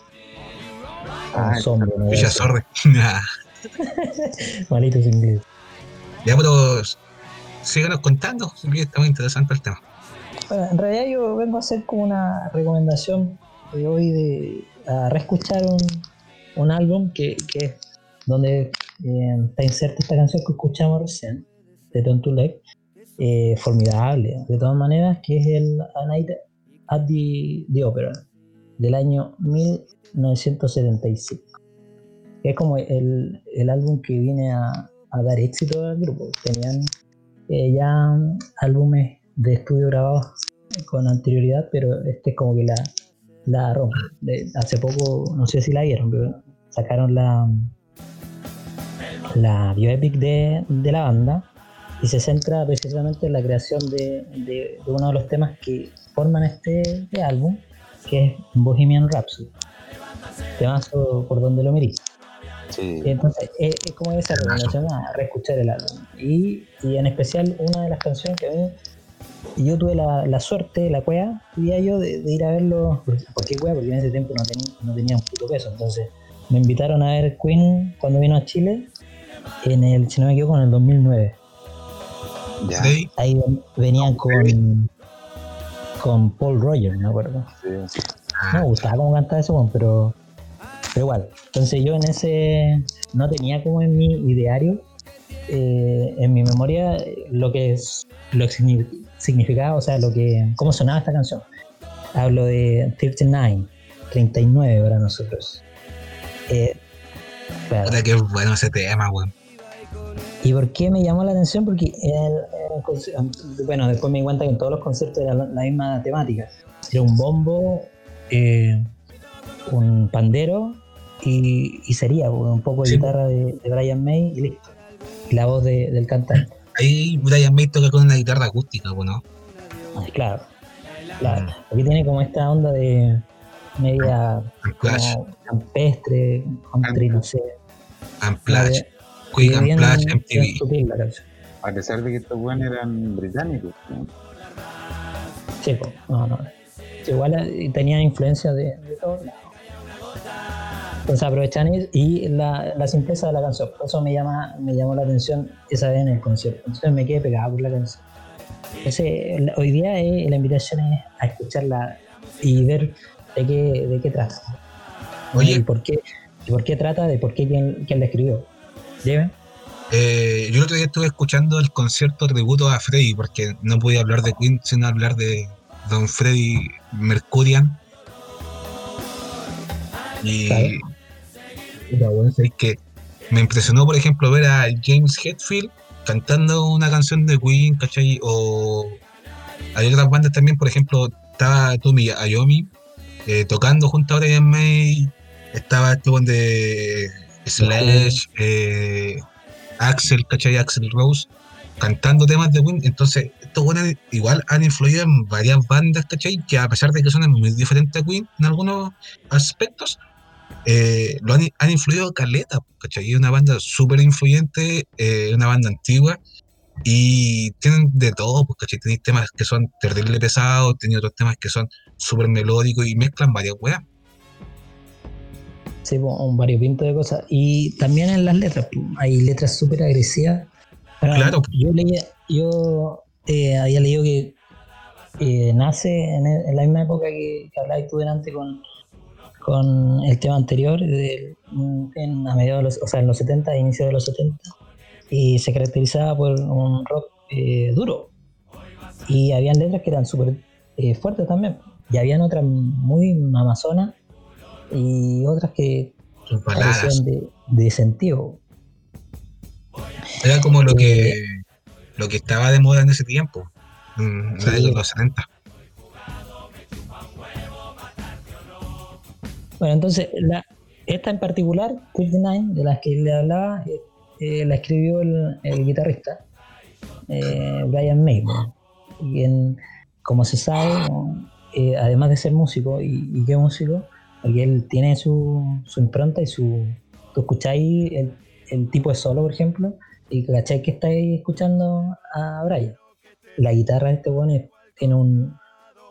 Ah, sombra, ¿no? Villa Sorre. Ya, Malitos inglés. Ya, pero síganos contando. Está muy interesante el tema. Bueno, en realidad yo vengo a hacer como una recomendación de hoy de a reescuchar un, un álbum que, que es donde eh, está inserta esta canción que escuchamos recién, de Don't To Let, eh, formidable, de todas maneras, que es el A Night at the, the Opera, del año 1975. Que es como el, el álbum que viene a, a dar éxito al grupo. Tenían eh, ya álbumes de estudio grabados con anterioridad, pero este es como que la, la rompe. Hace poco, no sé si la vieron, pero sacaron la, la bioepic de, de la banda y se centra precisamente en la creación de, de- de uno de los temas que forman este, este álbum, que es Bohemian Rhapsody. Temazo por donde lo mirís. Sí, Y entonces es, es como esa recomendación a reescuchar el álbum. Y, y en especial una de las canciones que a mí, yo tuve la, la suerte, la cueva, diría yo, de, de ir a verlo. ¿Por qué cueva? Porque en ese tiempo no, tenía no tenía un puto peso. Entonces me invitaron a ver Queen cuando vino a Chile, en el, si no me equivoco, en el 2009. ya. Sí. Ahí ven- venían con, con Paul Rogers, me acuerdo. sí. No me gustaba cómo cantaba ese weón, pero, pero igual. Entonces yo en ese no tenía como en mi ideario, eh, en mi memoria, lo que es lo que signi- significaba, o sea, lo que cómo sonaba esta canción. Hablo de 39, 39 para nosotros. Eh, claro. puta, qué bueno ese tema, weón. Y ¿Y por qué me llamó la atención? Porque el- el bueno, después me di cuenta que en todos los conciertos era la, misma temática. Era un bombo, eh, un pandero y, y sería un poco de Sí. guitarra de, de Brian May y listo. Y la voz de- del cantante. Ahí Brian May toca con una guitarra acústica, bueno. Ah, claro, claro. Aquí tiene como esta onda de media como campestre, country, no sé. Bien- Quick bien MTV. sutil la canción. A pesar de que estos buenos eran británicos. ¿no? Sí, no, igual eh, tenían influencia de, de todos lados. Entonces aprovechan y- y la, la simpleza de la canción. Por eso me, llama, me llamó la atención esa vez en el concierto. Entonces me quedé pegado por la canción. Entonces, hoy día eh, la invitación es a escucharla y ver de qué, de qué trata. Oye. Y por qué, y por qué trata, de por qué quién, quién la escribió. ¿Dime? Eh, yo el otro día estuve escuchando el concierto tributo a Freddy, porque no podía hablar de Queen sin hablar de Don Freddy Mercurian. Y es que me impresionó, por ejemplo, ver a James Hetfield cantando una canción de Queen, ¿cachai? O hay otras bandas también, por ejemplo, estaba Tommy Ayomi eh, tocando junto a Brian May, estaba este buen de Slash, eh, Axel, ¿cachai? Axel Rose, cantando temas de Queen. Entonces, estos buenos igual han influido en varias bandas, ¿cachai? Que a pesar de que son muy diferentes a Queen en algunos aspectos, eh, lo han, han influido caleta, ¿cachai? Una banda súper influyente, eh, una banda antigua, y tienen de todo, pues, ¿cachai? Tenéis temas que son terrible pesados, tenéis otros temas que son súper melódicos y mezclan varias weas. Sí, po, un variopinto de cosas. Y también en las letras, po, hay letras súper agresivas. Bueno, Claro. Yo leía, yo eh, había leído que eh, nace en, el- en la misma época que, que hablabas tú delante con, con el tema anterior, del- en, a mediados de los, o sea, en los 70, inicio de los 70, y se caracterizaba por un rock eh, duro. Y habían letras que eran súper eh, fuertes también. Y habían otras muy amazonas y otras que carecían de, de sentido. Era como lo que, Eh, lo que estaba de moda en ese tiempo, en Sí. los 70. Bueno, entonces, la, esta en particular, 39, de las que le hablaba, eh, la escribió el, el guitarrista eh, Brian May. Y en, como se sabe, eh, además de ser músico, y, y qué músico, porque él tiene su, su impronta y su. Tú escucháis el, el tipo de solo, por ejemplo, y cacháis que estáis escuchando a Brian. La guitarra de este bueno tiene un,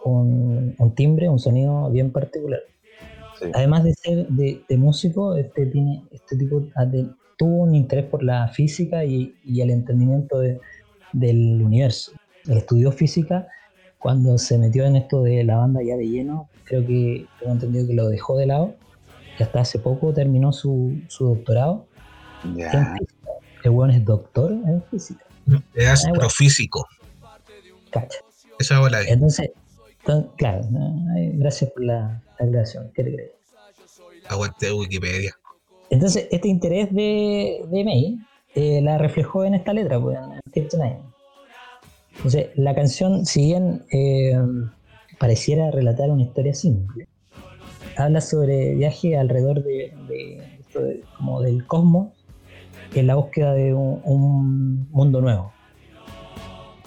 un, un timbre, un sonido bien particular Sí. además de ser de, de músico, este tiene este tipo de- tuvo un interés por la física y, y el entendimiento de- del universo. Estudió física cuando se metió en esto de la banda ya de lleno. Creo que tengo entendido que lo dejó de lado y hasta hace poco terminó su, su doctorado física. El weón es doctor en física. Es astrofísico. Cacha. Esa bola. Entonces, entonces, claro, gracias por la, la aclaración. ¿Qué te crees? Aguante Wikipedia. Entonces, este interés de, de May eh, la reflejó en esta letra, pues, en 59. Entonces, la canción, si bien eh, pareciera relatar una historia simple, habla sobre viaje alrededor de, como del cosmos en la búsqueda de un, un mundo nuevo.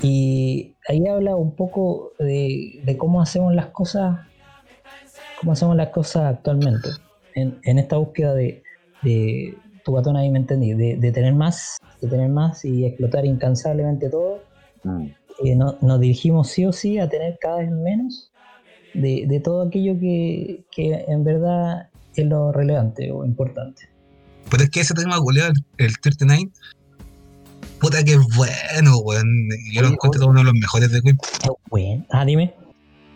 Y ahí habla un poco de, de cómo hacemos las cosas, cómo hacemos las cosas actualmente, en, en esta búsqueda de, de tu batón ahí me entendí, de, de tener más, de tener más y explotar incansablemente todo, Mm. eh, no- nos dirigimos sí o sí a tener cada vez menos de, de todo aquello que, que en verdad es lo relevante o importante. Pero es que ese tema goleado, el, el 39, puta que es bueno, weón. Yo lo encuentro uno de los mejores de Queen. Bueno. Ah, dime.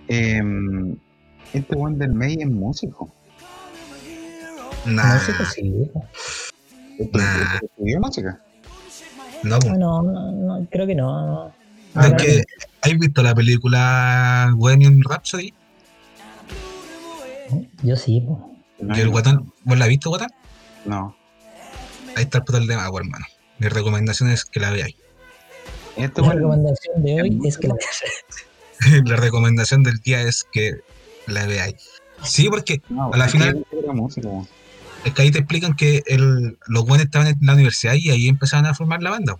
Em, este buen del May es músico. Nah, Música, sí. Nah. ¿Estudió música? no, po. No, no, no, creo que no. no. No, es que, ¿Has visto la película Bohemian Rhapsody? Yo sí. No, Y el guatón, ¿vos la has visto, guatón? no. Ahí está el problema, pues, hermano. mi recomendación es que la veáis. Esto La recomendación de hoy es que la la recomendación del día es que la veáis. Sí, porque no, a la final- que era música, weón. Es que ahí te explican que el, los buenos estaban en la universidad y ahí empezaban a formar la banda.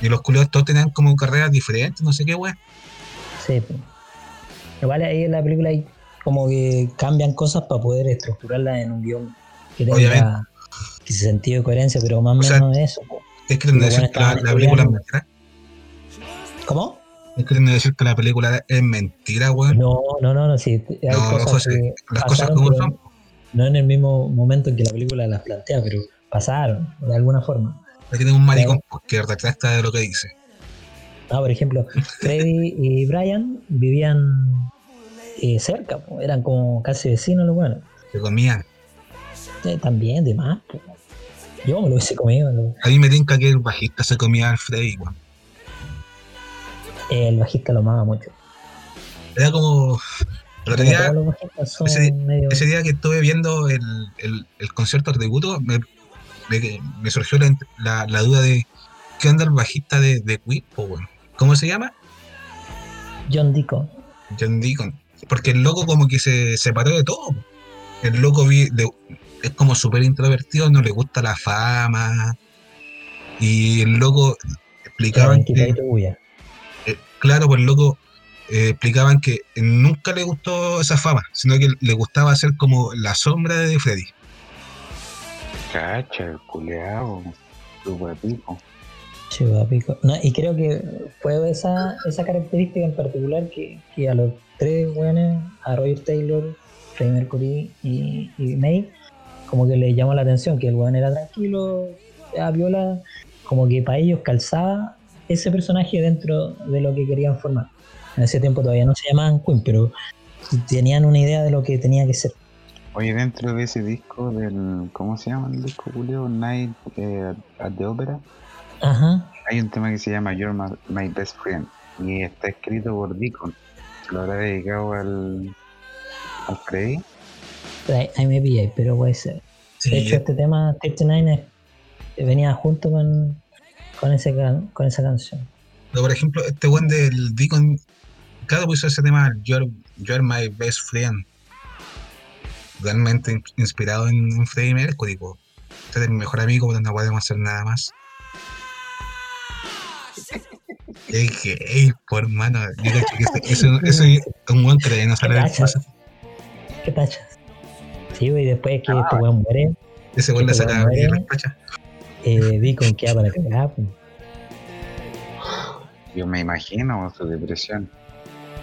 Y los culiados todos tenían como carreras diferentes, no sé qué, weón. Sí, pues. Igual ahí en la película hay como que cambian cosas para poder estructurarla en un guion que tenga Obviamente. sentido de coherencia, pero más o O sea, menos eso. po. Es que la, estaban la película mentira. ¿Cómo? Es que decir que la película es mentira, weón. No, no, no, no, sí. Hay No, cosas José, que las cosas como son. No en el mismo momento en que la película las plantea, pero pasaron, de alguna forma. Aquí tenemos un maricón que retracta de lo que dice. Ah, por ejemplo, Freddy y Brian vivían eh, cerca, po, eran como casi vecinos los buenos. Que comían. Eh, también, de más. po. Yo me lo hubiese comido. lo- A mí me tinca que el bajista se comía al Freddy, weón. El bajista lo amaba mucho. Era como. Bajistas son ese- medio... ese día que estuve viendo el, el, el concierto tributo, me, me, me surgió la, la, la duda de qué onda el bajista de, de Queen, weón. ¿Cómo se llama? John Deacon. John Deacon. Porque el loco como que se separó de todo. El loco vi- le- es como súper introvertido, no le gusta la fama. Y el loco explicaban que, claro, pues loco eh, explicaban que nunca le gustó esa fama, sino que le gustaba ser como la sombra de Freddy. Cacha, el culeado. Tu guapico. Chiva, pico. No, y creo que fue esa, esa característica en particular que, que a los tres weones, a Roger Taylor, Freddie Mercury y, y May, como que le llamó la atención, que el weón era tranquilo, a viola, como que para ellos calzaba ese personaje dentro de lo que querían formar. En ese tiempo todavía no se llamaban Queen, pero tenían una idea de lo que tenía que ser. Oye, dentro de ese disco del. ¿Cómo se llama el disco, Julio? Night eh, at the Opera. Ajá. Hay un tema que se llama You're My, My Best Friend. Y está escrito por Deacon. Se lo habrá dedicado al. al Freddy. Ahí me pillé, pero puede ser. De hecho, este tema 39 es- venía junto con, con, ese can- con esa canción. Pero, por ejemplo, este buen del Deacon, claro, puso ese tema, You're, You're My Best Friend. Realmente in- inspirado en, en Freddie Mercury, po. Usted es mi mejor amigo, pero no podemos hacer nada más. Es gay, por hermano. Yo que es un buen que no sale del Cacha. closet. ¿Qué tachas? Sí, güey, después que este weón muere, Ese buen le Este saca weón bien muere. Eh, Deacon queda para cagar. pues. Yo me imagino su depresión.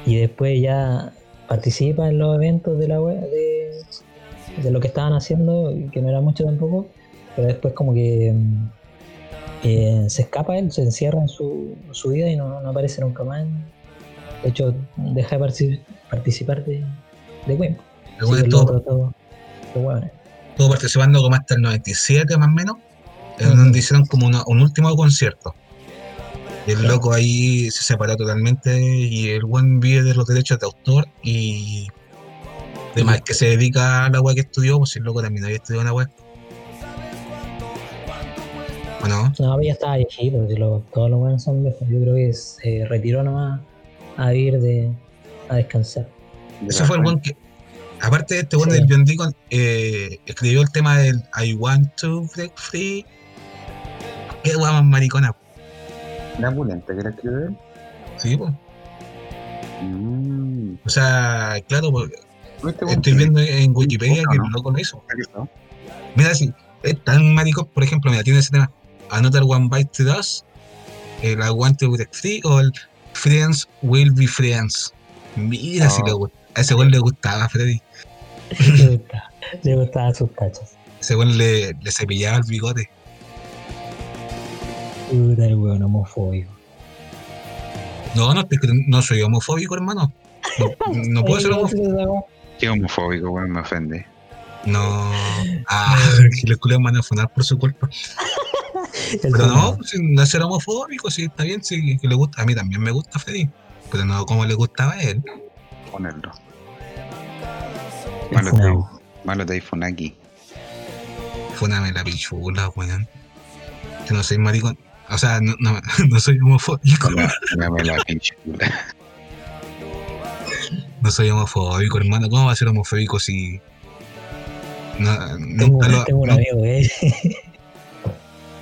Y después ya participa en los eventos de la we- de, de lo que estaban haciendo, y que no era mucho tampoco, pero después como que mm, eh, se escapa él, se encierra en su, su vida y no, no aparece nunca más. De hecho, deja de partici- participar de, de dos- los hueones. estuvo participando como hasta el 97 más o menos, en donde hicieron como una- un último concierto. Y el loco ahí se separó totalmente y el buen vive de los derechos de autor y además que se dedica a la web que estudió, pues el loco también había estudiado una web. ¿O no? No, pero ya estaba viejito, lo- todos los buenos son viejos. Yo creo que se retiró nomás a vivir de, a descansar. De Ese fue el buen que, aparte de este buen Sí. del John Deacon, eh, escribió el tema del I want to break free. Qué guay más maricona, ¿La pulenta que la escribió él? sí, pues. Mm. O sea, claro, pues, ¿Viste, weón? estoy viendo en Wikipedia que ¿no? el loco lo hizo. ¿no? Mira, si es tan maricón, por ejemplo, mira, tiene ese tema, Another One Bite to Dust, el I want to break free o el Friends Will Be Friends. Mira si Oh. le gusta. A ese güey le gustaba, Freddy. Le gustaba, le gustaban sus tachas. Ese güey le, le cepillaba el bigote. Puta el weón homofóbico. No, no, no soy homofóbico, hermano. No, no puedo ser homofóbico. Qué homofóbico, weón, me ofende. No. Ah, que le culiao van a funar por su culpa. Pero no, pues, no es ser homofóbico, sí, está bien, sí, que le gusta. A mí también me gusta Freddy. Pero no como le gustaba a él. Ponerlo. Malo funao. Malo de Funaki. Fúname la pichula, weón. Que no soy maricón. O sea, no, no, no soy homofóbico. No soy homofóbico, hermano. ¿Cómo va a ser homofóbico si. No, Tengo, nunca lo- tengo un no- amigo, eh.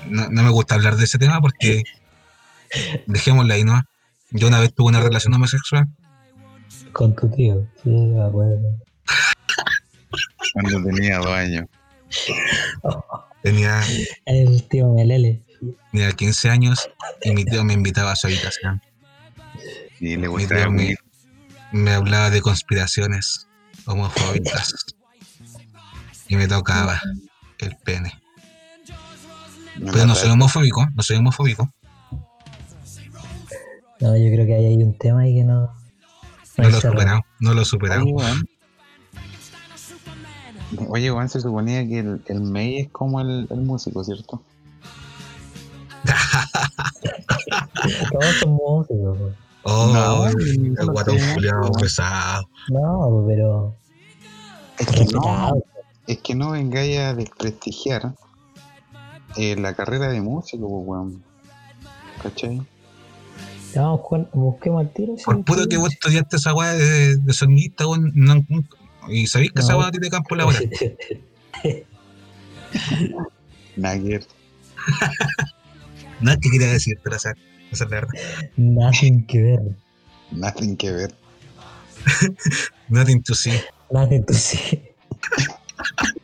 no, no me gusta hablar de ese tema porque. Dejémosla ahí, ¿no? Yo una vez tuve una relación homosexual. Con tu tío. Sí, me acuerdo. Cuando tenía dos años. Tenía, El tío Melele. Tenía 15 años y mi tío me invitaba a su habitación. Y le Mi gustaba tío me, hablaba de conspiraciones homofóbicas. Y me tocaba el pene. Pero no soy homofóbico, no soy homofóbico. No, yo creo que ahí hay un tema ahí que no. No lo he superado, no lo he superado. Oye, weón, se suponía que el, el May es como el, el músico, ¿cierto? Todos son músicos. pues. Oh, No, el no guatón no. pesado. No, pero. Es que no, es que no vengáis a desprestigiar eh, la carrera de músico, pues, weón. ¿Cachai? Con- busquemos al tiro. Por puro que vos estudiaste esa weá de, de sonidista, weón, no- y sabéis que esa No. weá tiene campo laboral. Nagger. No es que quería decir, pero esa, esa es la verdad. Nothing que ver. Nothing que ver. Nothing to see. Nothing to see.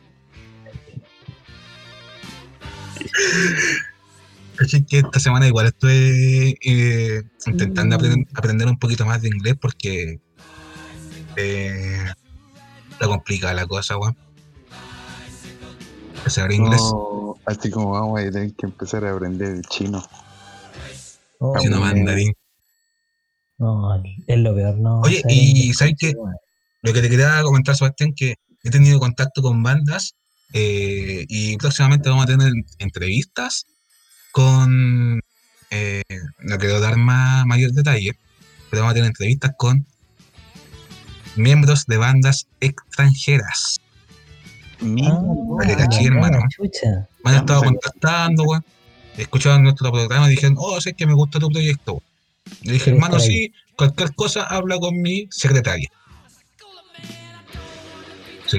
Caché que esta semana igual estoy eh, intentando aprender, aprender un poquito más de inglés porque eh, está complicada la cosa, weón. Saber inglés, No, así como vamos a tener que empezar a aprender el chino. Oh, chino mandarín. no, es lo peor, no. Oye, y inglés, ¿sabes qué? Lo que te quería comentar, Sebastián, que he tenido contacto con bandas eh, y próximamente vamos a tener entrevistas con. eh, no quiero dar más mayor detalle, pero vamos a tener entrevistas con miembros de bandas extranjeras. Mi- Ah, caché, hermano. chucha. Me han estado contactando, weón. Escuchaban nuestro programa y dijeron, oh, sé que me gusta tu proyecto. weón. Le dije, hermano, sí, cualquier cosa habla con mi secretaria.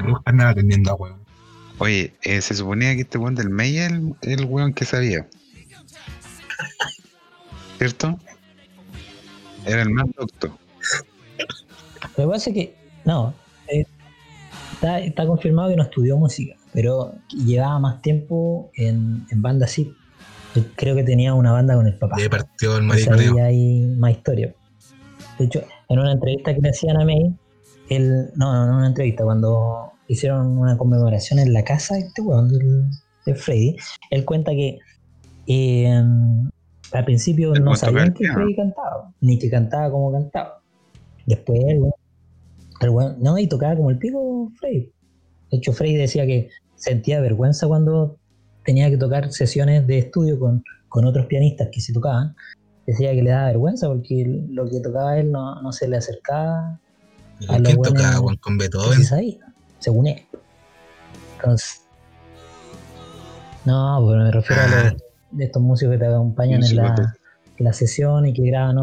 No nada atendiendo a weón. Oye, eh, se suponía que este weón del May es el, el weón que sabía. ¿Cierto? Era el más docto. Lo que pasa es que, no, eh, está, está confirmado que no estudió música, pero llevaba más tiempo en, en banda así. Creo que tenía una banda con el papá. Y ahí partió el Entonces mariconeo. ahí hay más historia. De hecho, en una entrevista que le hacían a May, él, no, no, en una entrevista, cuando hicieron una conmemoración en la casa de este weón del, de Freddy, él cuenta que eh, al principio Él no sabían que. Freddy cantaba, ni que cantaba como cantaba. Después el weón, el weón- no, y tocaba como el pico Freddy. De hecho, Freddy decía que sentía vergüenza cuando tenía que tocar sesiones de estudio con, con otros pianistas que se tocaban. Decía que le daba vergüenza porque lo que tocaba él no, no se le acercaba ¿Y a ¿Con lo quién bueno tocaba, weón? ¿Con Beethoven? sabía, según él. Entonces, no, pero me refiero a Ah. los, de estos músicos que te acompañan en Músicos de- la, la sesión y que graban.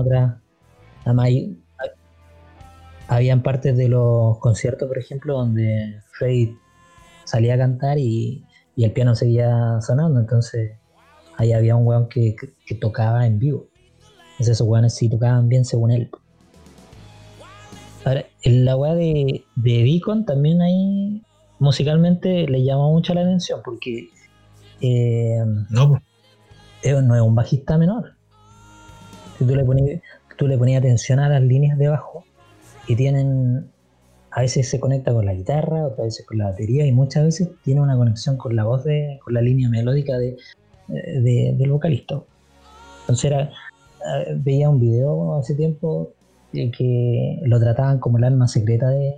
Además, hay- habían partes de los conciertos, por ejemplo, donde Freddy salía a cantar y, y el piano seguía sonando. Entonces, ahí había un weón que, que- que tocaba en vivo. Entonces, esos weones sí tocaban bien según él. Ahora, en la weá de, de Deacon también ahí musicalmente le llamó mucho la atención porque eh, No, es- no es un bajista menor. Si tú le ponías, tú le ponías atención a las líneas de bajo y tienen, a veces se conecta con la guitarra, otras veces con la batería y muchas veces tiene una conexión con la voz de, con la línea melódica de, de- del vocalista. Entonces era, eh, veía un video hace tiempo que lo trataban como el alma secreta de,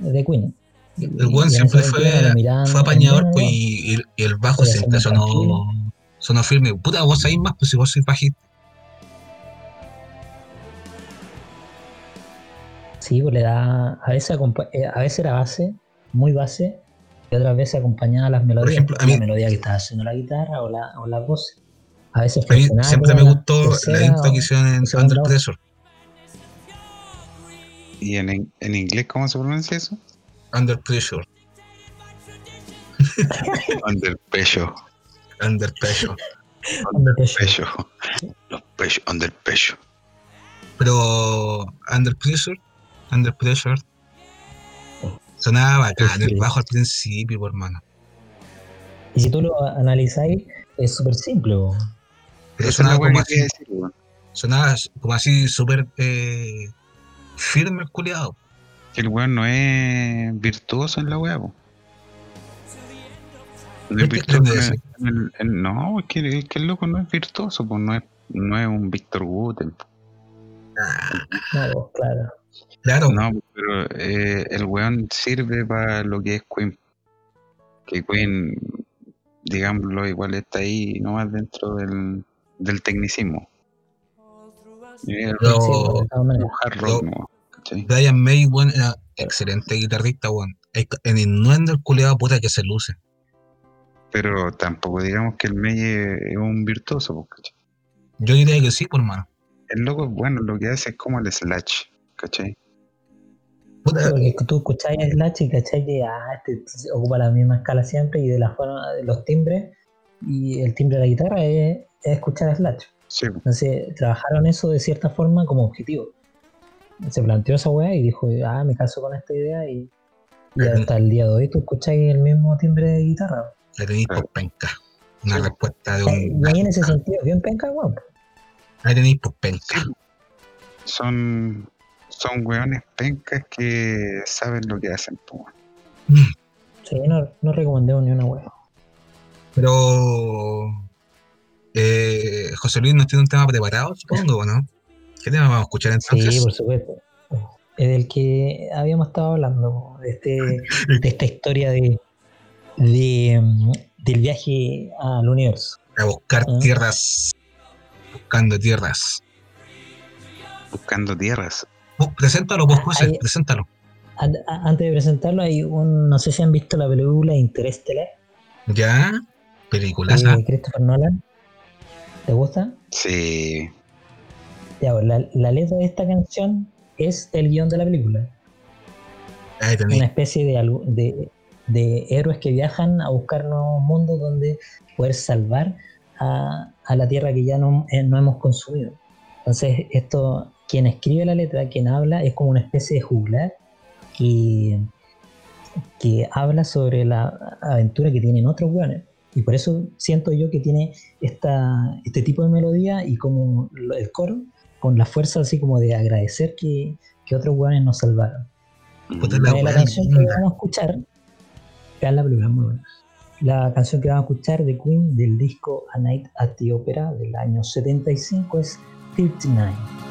de Queen. El weón Y en siempre fue, fue apañador, pues, y, el bajo siempre sonó, sonó firme. Puta, vos sabés más, pues si vos sois bajista. Sí, pues le da. A veces, eh, a veces era base, muy base, y otras veces acompañaba las melodías, ejemplo, a la mí- melodía que estaba haciendo la guitarra o, la, o las voces. A veces A mí siempre me la gustó la intro que hicieron en Under. Pressure. ¿Y en, en, inglés cómo se pronuncia eso? Under Pressure. Under pecho. Under Pressure. Under Pressure. Pecho. Los pechos, under pecho. Pero Under Pressure, Under Pressure, sonaba bacán el bajo al principio, por hermano. Y si tú lo analizáis, es súper simple. po. Pero sonaba como así, decir, weón. sonaba como así súper eh, firme el culiado. Que el weón no es virtuoso en la weá, po. No es no, es que, es que el loco no es virtuoso, pues no es, no es un Víctor Wooten. po. No, claro. Claro, No, pero eh, el weón sirve para lo que es Queen. Que Queen, digámoslo, igual está ahí nomás dentro del, del tecnicismo. Pero-. Brian May, weón, era excelente guitarrista, weón. En el nuendo el puta que se luce. Pero tampoco digamos que el Meye es un virtuoso, pues, ¿cachai? Yo diría que sí, por hermano. El loco, bueno, lo que hace es como el slash, ¿cachai? Puta, Porque tú escucháis el Slash y cachai que ah, este ocupa la misma escala siempre y de la forma de los timbres y el timbre de la guitarra es, es escuchar Slash. Sí. Entonces trabajaron eso de cierta forma como objetivo. Se planteó esa weá y dijo, ah, me caso con esta idea y, hasta el día de hoy tú escucháis el mismo timbre de guitarra. la tenéis por penca. Una respuesta de Eh, un. Y ahí en ese sentido, bien penca, weón. Ahí tenéis por penca. son, son weones pencas que saben lo que hacen, pues. Sí, no, no recomendemos ni una weá. Pero. Eh, José Luis nos tiene un tema preparado, supongo, ¿o no? ¿Qué tema vamos a escuchar entonces? Sí, por supuesto. Es del que habíamos estado hablando, de, este, de esta historia de, de, del viaje al universo. A buscar Ah. tierras. Buscando tierras. Buscando tierras. Preséntalo, pues, José, preséntalo. A- Antes de presentarlo, hay un, no sé si han visto la película Interestelar ¿Ya? Películas, de ¿ah? Christopher Nolan. ¿Te gusta? Sí, Ya, pues, la, la letra de esta canción es el guion de la película. Ahí. Una especie de, de, de héroes que viajan a buscar nuevos mundos donde poder salvar a, a la tierra que ya no, eh, no hemos consumido. Entonces, esto, quien escribe la letra, quien habla, es como una especie de juglar que, que habla sobre la aventura que tienen otros weones. Y por eso siento yo que tiene esta, este tipo de melodía y como el coro, con la fuerza así como de agradecer que, que otros weones nos salvaron. Puta Mm, la la canción que vamos a escuchar, vean la película, muy buena. La canción que vamos a escuchar de Queen del disco A Night at the Opera del año 75 es 59.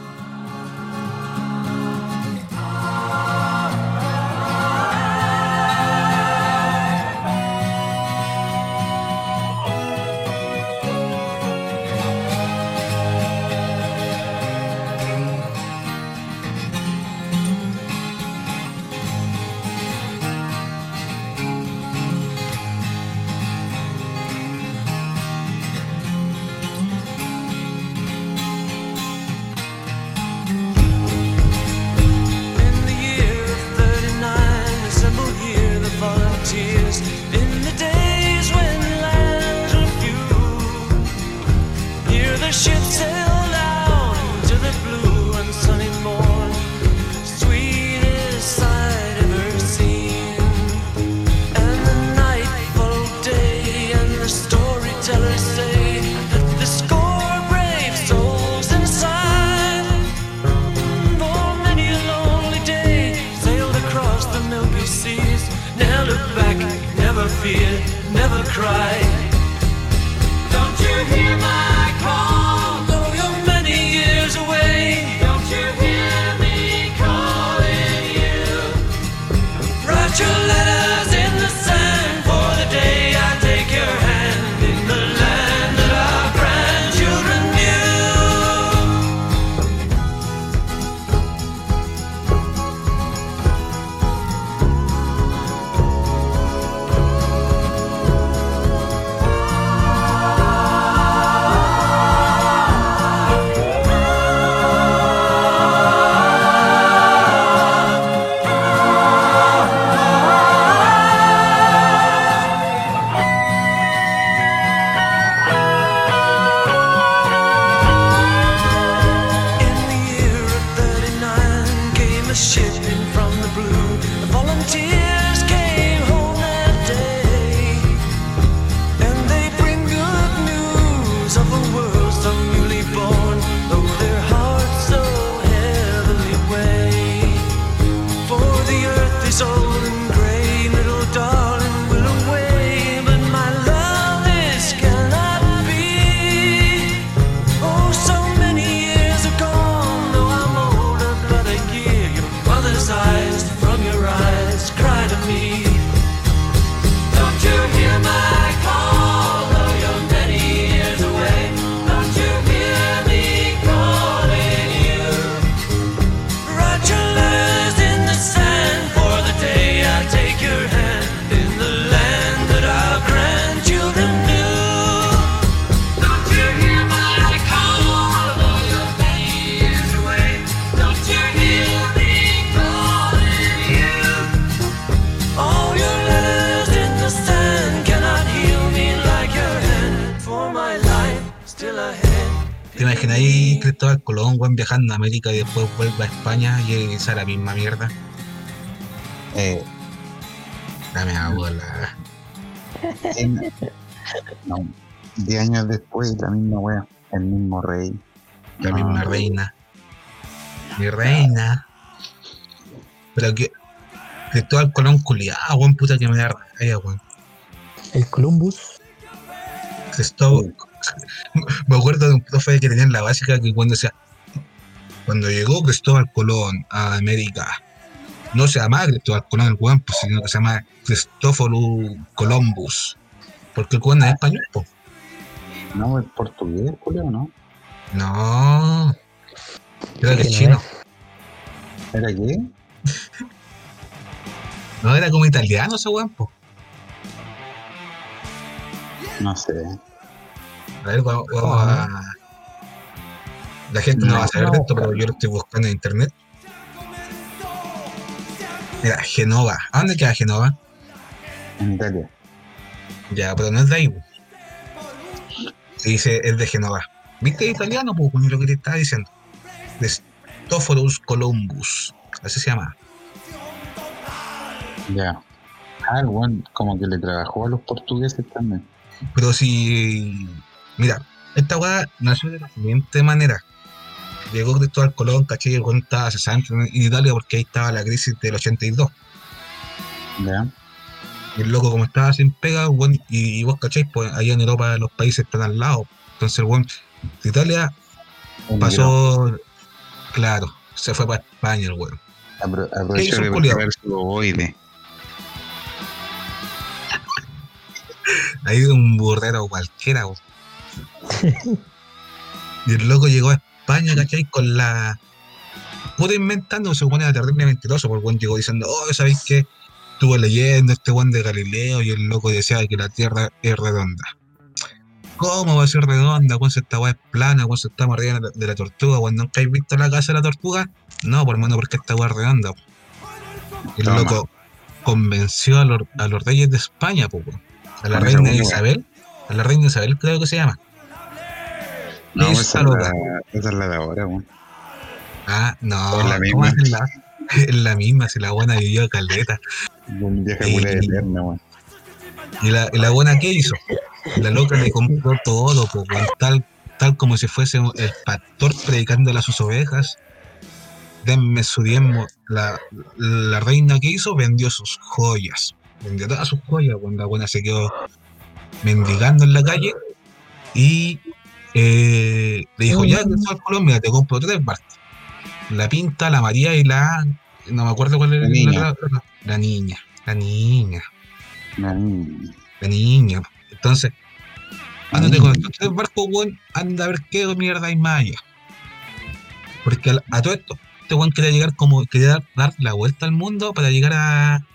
from the blue. The volunteer. Colón, weón, viajando a América y después vuelve a España y esa la misma mierda? Eh, Dame a bola. en- no, 10 años después, la misma wea, el mismo rey. La No, misma reina. Mi reina. Pero que. Cristóbal Colón culiado, weón, puta que me da raya, weón. El Columbus. Cristóbal. Me acuerdo de un profe que tenía en la básica que cuando decía. Cuando llegó Cristóbal Colón a América, no se llamaba Cristóbal Colón el weón, pues, sino que se llama Cristóforo Columbus. Porque el weón no es español, po. No, es portugués, Julio, ¿no? No. Creo que es chino. ¿Era qué? No, era como italiano ese weón, po. No sé. A ver, vamos, vamos a. La gente no va a saber de esto, pero yo lo estoy buscando en internet. Mira, Genova. ¿A dónde queda Genova? En Italia. Ya, pero no es de ahí. Se dice, es de Genova. ¿Viste italiano? Pues lo que te estaba diciendo. Christophorus Columbus. Así se llama. Ya. Ah, el weón como que le trabajó a los portugueses también. Pero si. Mira, esta weá nació de la siguiente manera. Llegó Cristóbal Colón, caché, el weón estaba cesante en Italia porque ahí estaba la crisis del 82. Ya. Y el loco, como estaba sin pega, weón, y, y vos cacháis, pues allá en Europa los países están al lado. Entonces, el weón, de Italia Emigró. pasó. Claro, se fue para España, el weón. Apro- ¿Qué hizo aprovechó de culiao? ver su ovoide. Ahí de un burrero cualquiera, weón. y el loco llegó a España, ¿cachai? Con la. Puta inventando, se supone era terrible mentiroso, porque el weón llegó diciendo, oh, ¿sabéis qué? Estuve leyendo este weón de Galileo y el loco decía que la Tierra es redonda. ¿Cómo va a ser redonda? Si esta weá es plana, si estamos arriba de la, tortuga, weón, ¿nunca habéis visto la casa de la tortuga? No, por hermano, porque esta weá es redonda. El Toma. loco convenció a los, a los reyes de España, weón. A la reina. Isabel, a la reina Isabel creo que se llama. No, Esa es, la, esa es la de ahora, weón. Ah, no, Es la ¿cómo misma. es la, es la misma, si la buena vivió caleta. Un pura eterna, weón. ¿Y la, la buena qué hizo? La loca le compró todo, po, weón, tal, tal como si fuese el pastor predicándole a sus ovejas. Denme su diezmo. La, la reina que hizo vendió sus joyas. Vendió todas sus joyas. Cuando la buena se quedó mendigando en la calle. Y eh, le dijo, ya, Cristóbal Colón, mira, te compro tres barcos. La Pinta, la María y la... No me acuerdo cuál era La niña. La niña. La niña. La niña. Entonces, ándate con estos tres barcos, weón, anda a ver qué mierda hay más allá. Porque a, todo esto, este weón quería llegar como, quería dar, dar la vuelta al mundo para llegar a,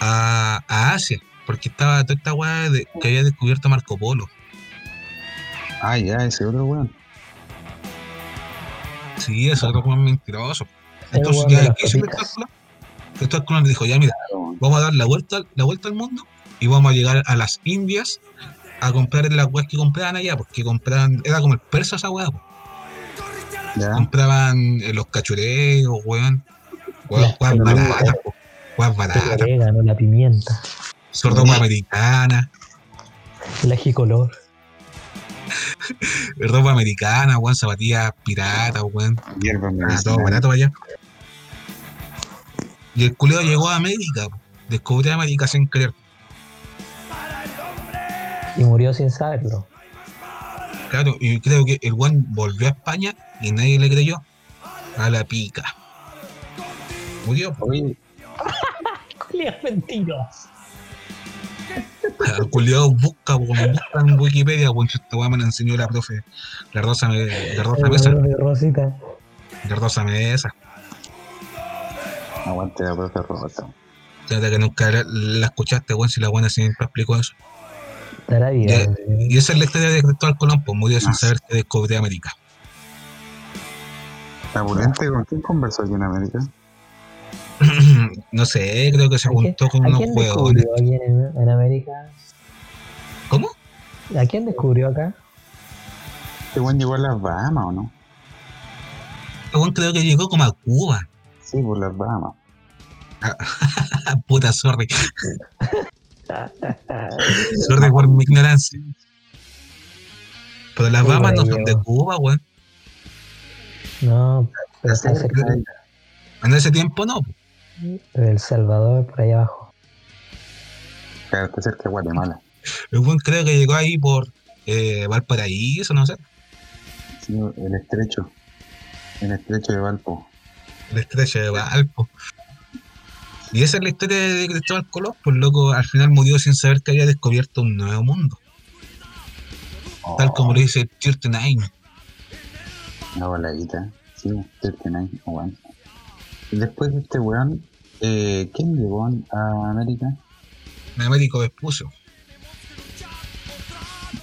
a, a Asia. Porque estaba toda esta weá de- que había descubierto Marco Polo. Ah, ya, ese otro weón. Sí, eso es otro weón mentiroso. El Entonces, ya, ¿qué hizo Colón le dijo, ya mira, vamos a dar la vuelta, la vuelta al mundo y vamos a llegar a las Indias a comprar las weas que compraban allá, porque compraban, era como el persa esa weá, po. Ya. compraban eh, los cachureos, weón. Weas baratas. Weas El baratas. orégano, la pimienta, ropa americana, el ajicolor. Ropa americana, weón, zapatillas piratas, weón. Ah, todo barato para allá. Y el culeo llegó a América, descubrió América sin querer. Y murió sin saberlo. Claro, y creo que el weón volvió a España y nadie le creyó. A la pica. Murió, Julio mentiroso. El culiao busca, busca en Wikipedia, weón, esta weá me la enseñó la profe, la Rosa, Me- la Rosa Mesa, de Rosita. la Rosa Mesa. aguante la profe Rosa. Fíjate que nunca la, la escuchaste, weón, si la buena siempre explicó eso. Estará vida. Ya. Y esa es la historia de Cristóbal Colón, pues murió sin Ah. saber que descubrió América. ¿Abulente con quién conversó aquí en América? no sé, creo que se ¿A quién- juntó con ¿A unos quién huevones. descubrió aquí en, en América? ¿Cómo? ¿A quién descubrió acá? este weón llegó a las Bahamas, ¿o no? Este weón creo que llegó como a Cuba. Sí, por las Bahamas. Puta, sorry. sorry por mi ignorancia. Pero las Sí, Bahamas no son de. Cuba, weón. No, pero En ese tiempo no. El Salvador, por ahí abajo. Claro, está cerca de Guatemala. El weón creo que llegó ahí por eh, Valparaíso, no sé. Sí, el estrecho. El estrecho de Valpo. El estrecho de Valpo. Y esa es la historia de Cristóbal Colón, pues loco, al final murió sin saber que había descubierto un nuevo mundo. Tal como lo dice 39. Una voladita. Sí, 39. weón. Después de este weón, eh, ¿quién llegó a América? En Américo Vespucio.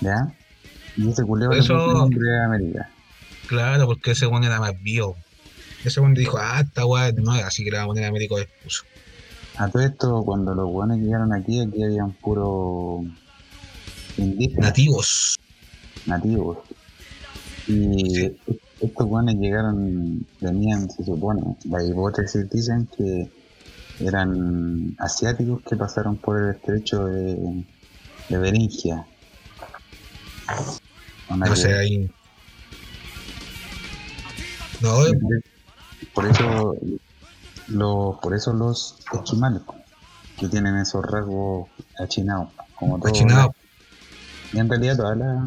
¿Ya? Y ese culeo le puso el nombre de América. Claro, porque ese weón era más vivo. Ese weón dijo, ah, esta weá no así que le vamos a poner Américo Vespucio. A todo esto, cuando los weones llegaron aquí, aquí habían puro indígenas, Nativos. nativos. Y estos weones llegaron, venían, se supone, la hipótesis dicen que eran asiáticos que pasaron por el estrecho de, de Beringia. Una No que- sé, ahí. No, por eso lo, por eso los esquimales que tienen esos rasgos achinados como todo cochinado. y en realidad todas las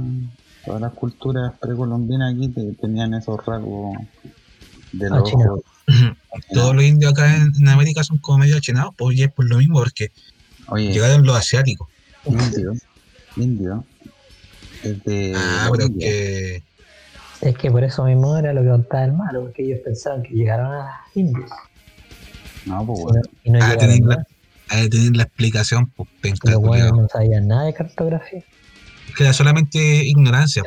todas las culturas precolombinas aquí te- tenían esos rasgos de los ojos Todos los indios acá en, en América son como medio achinados, pues ya es por lo mismo, porque oye llegaron los asiáticos. indio indio es de Ah, pero India. que. Es que por eso mismo era lo que contaba el malo, porque ellos pensaban que llegaron a las Indias. no pues y bueno, no- Y no Ah, tenéis nada. la, ah, tenéis la explicación, pues Los no sabían nada de cartografía. Que era solamente ignorancia.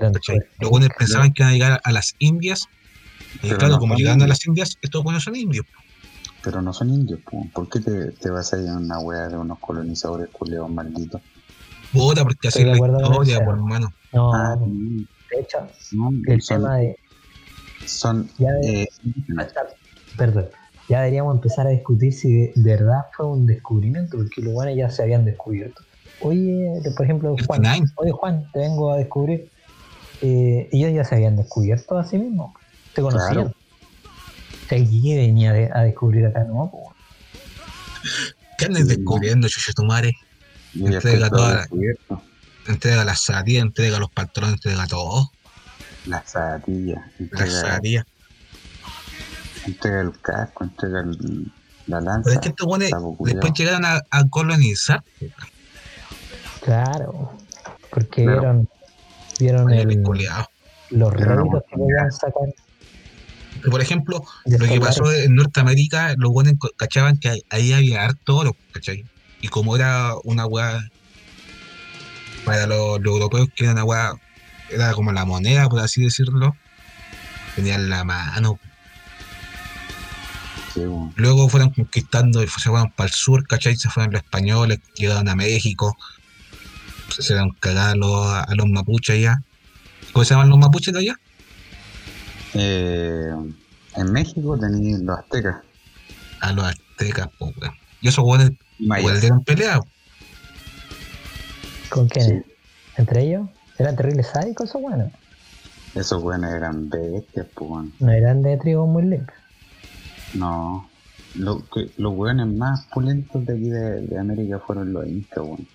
Los buenos pensaban que iban a llegar a las Indias. Y Pero claro, no como llegaron a las Indias, estos buenos son indios. pero no son indios pues. ¿por qué te, te vas a ir a una wea de unos colonizadores culeos malditos? Puta, porque así la historia, por hermano. No, ah, de hecho, no, el son, tema de. son Ya de- eh. Perdón. Ya deberíamos empezar a discutir si de, de verdad fue un descubrimiento, porque los buenos ya se habían descubierto. Oye, por ejemplo, Juan, Nine. oye Juan, te vengo a descubrir. Eh, ellos ya se habían descubierto a sí mismos. Se conocían. Claro. O sea, ¿quién venía de- a descubrir acá? No. ¿Qué andas Sí, descubriendo, chucho tu madre? Yo ya Entrega toda la-. Entrega las zapatillas, entrega los patrones, entrega todo. Las zapatillas, Las entrega, zapatillas. entrega el casco, entrega el- la lanza. Pero es que estos después llegaron a, a colonizar. Claro. Porque Claro. vieron, vieron el- los réditos que podían sacar. Por ejemplo, de lo que pasó en Norteamérica, los buenos cachaban que ahí- ahí había harto oro, ¿cachai? Y como era una weá para los, los europeos que era una weá, era como la moneda, por así decirlo, tenían la mano. Sí, bueno. Luego fueron conquistando y se fueron para el sur, ¿cachai? Se fueron los españoles, llegaron a México, se dieron cagadas a los, a los mapuches allá. ¿Cómo se llaman los mapuches de allá? Eh, en México tenían los aztecas. A los aztecas, weón. Y esos weones dieron pelea. ¿Con quiénes? Sí. ¿Entre ellos? ¿Eran terribles sádicos esos buenos? Esos buenos eran bestias, pues. No eran de trigo muy limpios. No. Lo que, los hueones más pulentos de aquí de, de América fueron los incas, weón.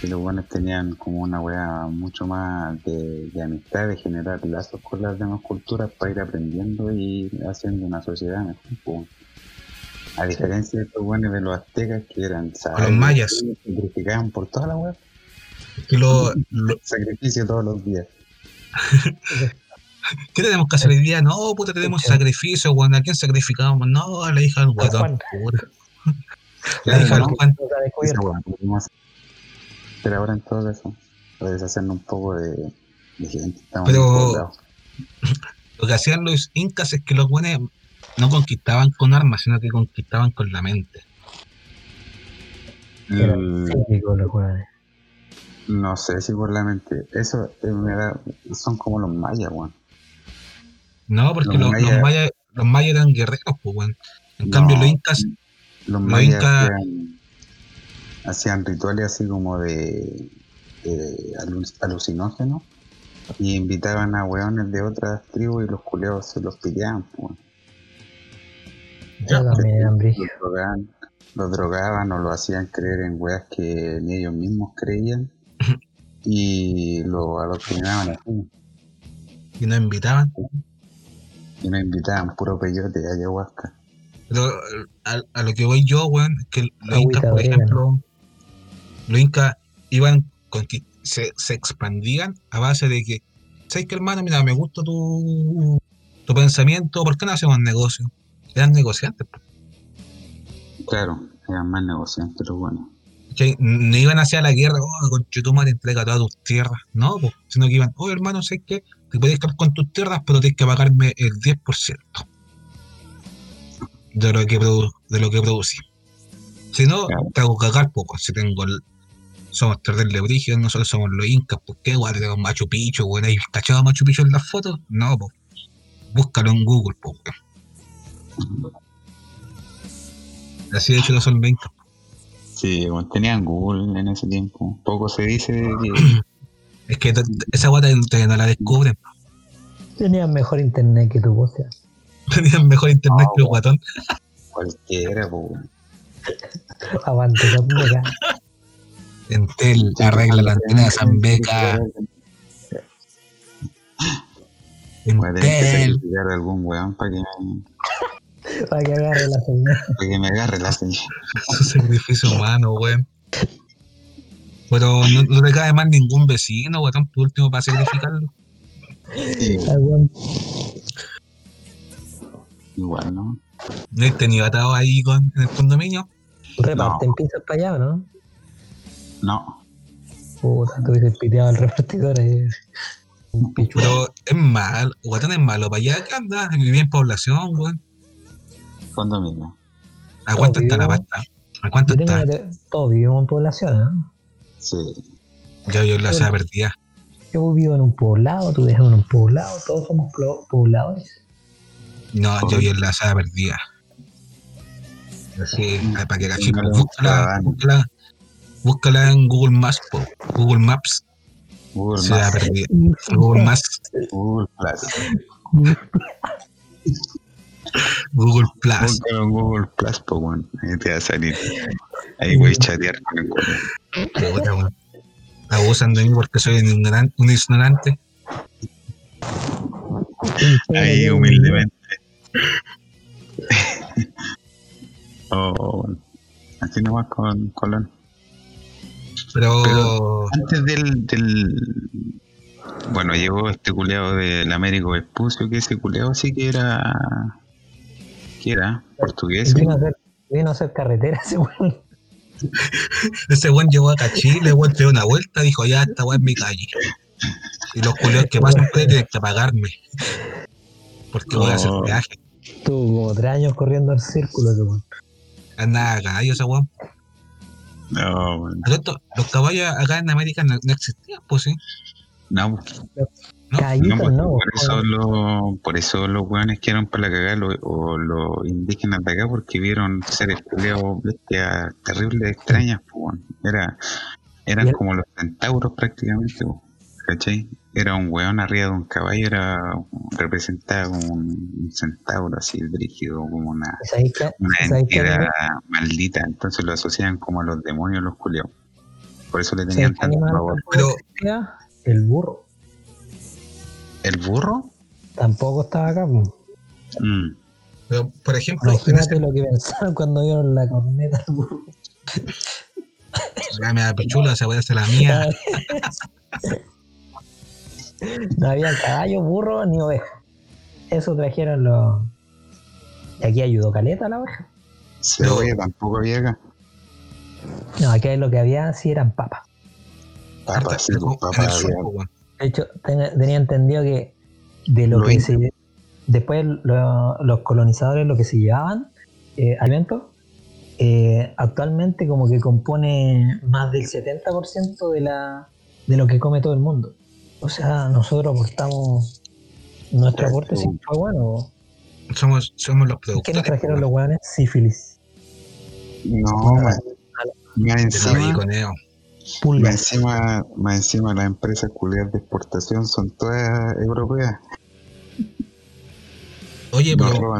Y los buenos tenían como una weá mucho más de, de amistad, de generar lazos con las demás culturas para ir aprendiendo y haciendo una sociedad mejor, pues. A diferencia de estos buenos de los aztecas que eran sabios, mayas. que sacrificaban por toda la weá. Que lo, lo- Sacrificio todos los días. ¿Qué tenemos que hacer hoy día? No, puta, tenemos sacrificio, weón. ¿A quién sacrificamos? No, a la hija del guatón. La hija del ¿no? Ahora en todo caso, para deshacernos un poco de, de gente. Estamos Pero- en todos lados. Lo que hacían los incas es que los buenos no conquistaban con armas, sino que conquistaban con la mente. El-. No sé si por la mente. Eso eh, me da- son como los mayas, weón. No, porque Los los, los mayas- los mayas eran guerreros, pues, weón. En No. cambio, los incas, Los Los mayas incas- hacían rituales así como de, de alu- alucinógenos y invitaban a weones de otras tribus y los culeados se los pillaban, pues. Brígidos. Los drogaban, los drogaban o lo hacían creer en weas que ni ellos mismos creían y lo adoctrinaban así. y nos invitaban. Y nos invitaban puro peyote de ayahuasca. Pero a, a lo que voy yo, weón, es que incas, por ejemplo, los incas iban, conqui- se, se expandían a base de que, ¿sabes qué, hermano? Mira, me gusta tu, tu pensamiento, ¿por qué no hacemos negocio? Eran negociantes, Claro, eran más negociantes los buenos. que no iban hacia la guerra, oh, con te entrega todas tus tierras, no, po, sino que iban, oh, hermano, ¿sabes qué? Te puedes quedar con tus tierras, pero tienes que pagarme el 10% de lo que, produ- de lo que producí. Si no, Claro. te hago cagar poco. Si tengo el- somos terribles brígidos, nosotros somos los incas, ¿por qué, guay? Tenemos Machu Picchu, weón, ¿hay cachado a Machu Picchu en las fotos? No, pues. Búscalo en Google, po, weón. Así de hecho lo son los incas. Sí, bueno, tenían Google en ese tiempo. Poco se dice de que Es que esa guata no la descubren. Tenían mejor internet que tu voz. ya. Tenían mejor internet No, que los weón. guatón. cualquiera, po, weón. Entel arregla la antena de San Beca. Que Entel. sacrificar a algún weón para que, me, Para que agarre la señal. para que me agarre la señal. Su sacrificio humano, weón. Pero no, no te cae más ningún vecino, weón, por último para sacrificarlo. Sí, Algún- igual, ¿no? ¿No he tenido atado ahí con, en el condominio? Reparten pizzas para allá, ¿o ¿no? No, Puta, tuviese piteado al repartidor ahí. Un pichu. Pero es mal, guatón es malo. Para allá que anda, vivía en población, weón. condominio. ¿A cuánto está la pasta? ¿A cuánto Yo está? Todos vivimos en población, ¿no? Sí, Ya yo la sé perdida. Yo vivo en un poblado, tú vives en un poblado, todos somos pobladores. No, yo vi en la sala perdida. Así, para que caché, No, pues, no, búscala, en Google Maps, po. Google Maps, Google se Maps. Google Maps, Google Plus. Google Plus. Google Plus, pues, weón. Ahí te va a salir. Ahí voy a chatear con el weón. Abusan de mí porque soy un ignoran- un ignorante. Ahí humildemente. oh. Así nomás con Colón. Pero, Pero- Antes del, del. Bueno, llegó este culeado del Américo Vespucio, que ese culeado sí que era. que era? Portugués. Vino a hacer, vino a hacer carretera ese weón. ese weón llegó acá a Chile, weón, dio una vuelta, dijo, ya, esta weón es mi calle. Y los culeos que pasan ahí tienen que pagarme. Porque voy a hacer No. viaje. Tuvo como tres años corriendo el círculo ese weón. Anda a caballo ese weón. No, bueno. Esto, los caballos acá en América no, no existían, pues sí. No, ¿no? no, Callitos, pues, no, por eso weón. lo, por eso los weones quedaron para la cagada lo- o los indígenas de acá porque vieron seres culeados bestias terribles, extrañas, pues. Era, eran como los centauros prácticamente, ¿cachai? Era un weón arriba de un caballo, era representaba como un, un centauro así brígido, como una, ¿Sabéis qué? una entidad maldita, entonces lo asociaban como a los demonios los culeados. Por eso le tenían ¿Sabéis qué tanto animal favor. Pero-? El burro. ¿El burro? Tampoco estaba acá. Mm. Pero, por ejemplo, Imagínate ese, lo que pensaban cuando vieron la corneta del burro. me da pichula, se puede hacer la mía. No había caballo, burro ni oveja. Eso trajeron los. Y aquí ayudó Caleta la oveja. Cebolla tampoco había acá. No, aquí lo que había sí eran papas. Papas, sí, papas. De hecho, ten- tenía entendido que de lo Lo que se. Después lo- los colonizadores lo que se llevaban, eh, alimentos, eh, actualmente como que compone más del 70% de la, de lo que come todo el mundo. O sea, nosotros aportamos. Nuestro aporte sí fue bueno. Somos, somos los ¿Qué nos productores. trajeron los hueones? Sífilis. No, más, más encima, más encima, más encima las empresas culiadas de exportación son todas europeas. Oye, pero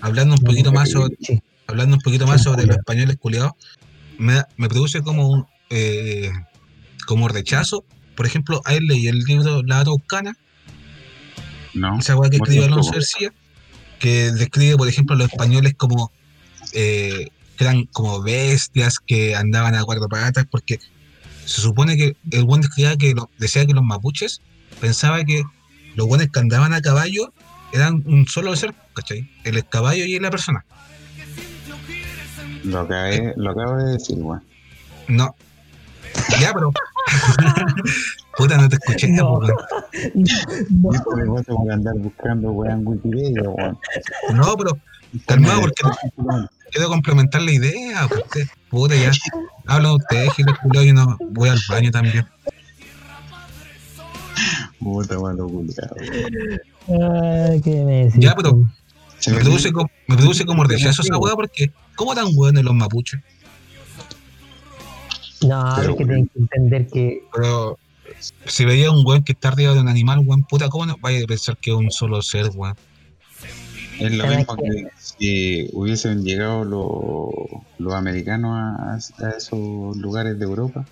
hablando un poquito más sobre, Sí. hablando un poquito más sobre los españoles culiados, me, da- me produce como un eh, como rechazo. Por ejemplo, a él leí el libro La Toscana, No, esa weá que escribió Alonso. García, que describe, por ejemplo, a los españoles como eh, que eran como bestias que andaban a cuatro patas, porque se supone que el buen describía que lo- decía que los mapuches pensaba que los buenos que andaban a caballo eran un solo ser, ¿cachai? El caballo y la persona. lo, acabé, lo acabo de decir, weón. No. Ya, pero. Puta, no te escuché, No. po, weón. No, Esto me pasa por andar buscando weón en Wikipedia, weón. No, pero calmado, porque quiero complementar la idea. usted- Puta, ya. Hablan ustedes, Giles culiao, yo no voy al baño también. Puta, weón, lo culiao. Ay, ¿qué me decís? Ya, pero- Me produce, como, me produce como rechazo esa weá porque, ¿cómo tan buenos los mapuches? No, Pero, es que weón. tienen que entender que Pero si veía un weón que está arriba de un animal, weón, puta, ¿cómo no vaya a pensar que es un solo ser, weón? Es lo ¿Sabes mismo que si hubiesen llegado los, los americanos a, a esos lugares de Europa.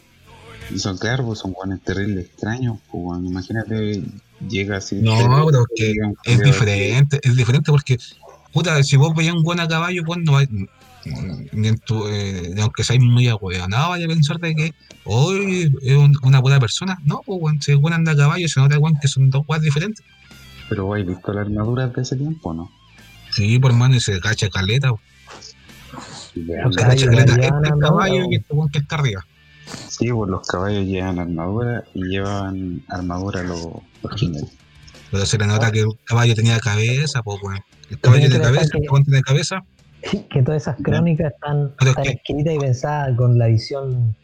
Y son claro, pues son guanes terribles extraños. Pues, weón. imagínate, llega así. No, terrible, pero es que Es diferente, es diferente porque, puta, si vos veías un buen a caballo, pues no hay, eh, aunque seáis muy ahueonado, vaya a pensar de que hoy es un- una buena persona. No, pues, weón, si el buen anda a caballo, se nota, weón, que son dos weas diferentes. Pero, ¿vos ¿has visto la armadura de ese tiempo, no? Sí, por mano, y se cacha caleta, caballos cacha caleta este armadura, caballo y este weón que está arriba. Sí, pues los caballos llevan armadura y llevan armadura los, los jinetes. Pero se le nota que el caballo tenía cabeza, pues, weón. El caballo Tiene cabeza, el weón tiene cabeza. Que todas esas crónicas están, están que- escritas y pensadas con la visión.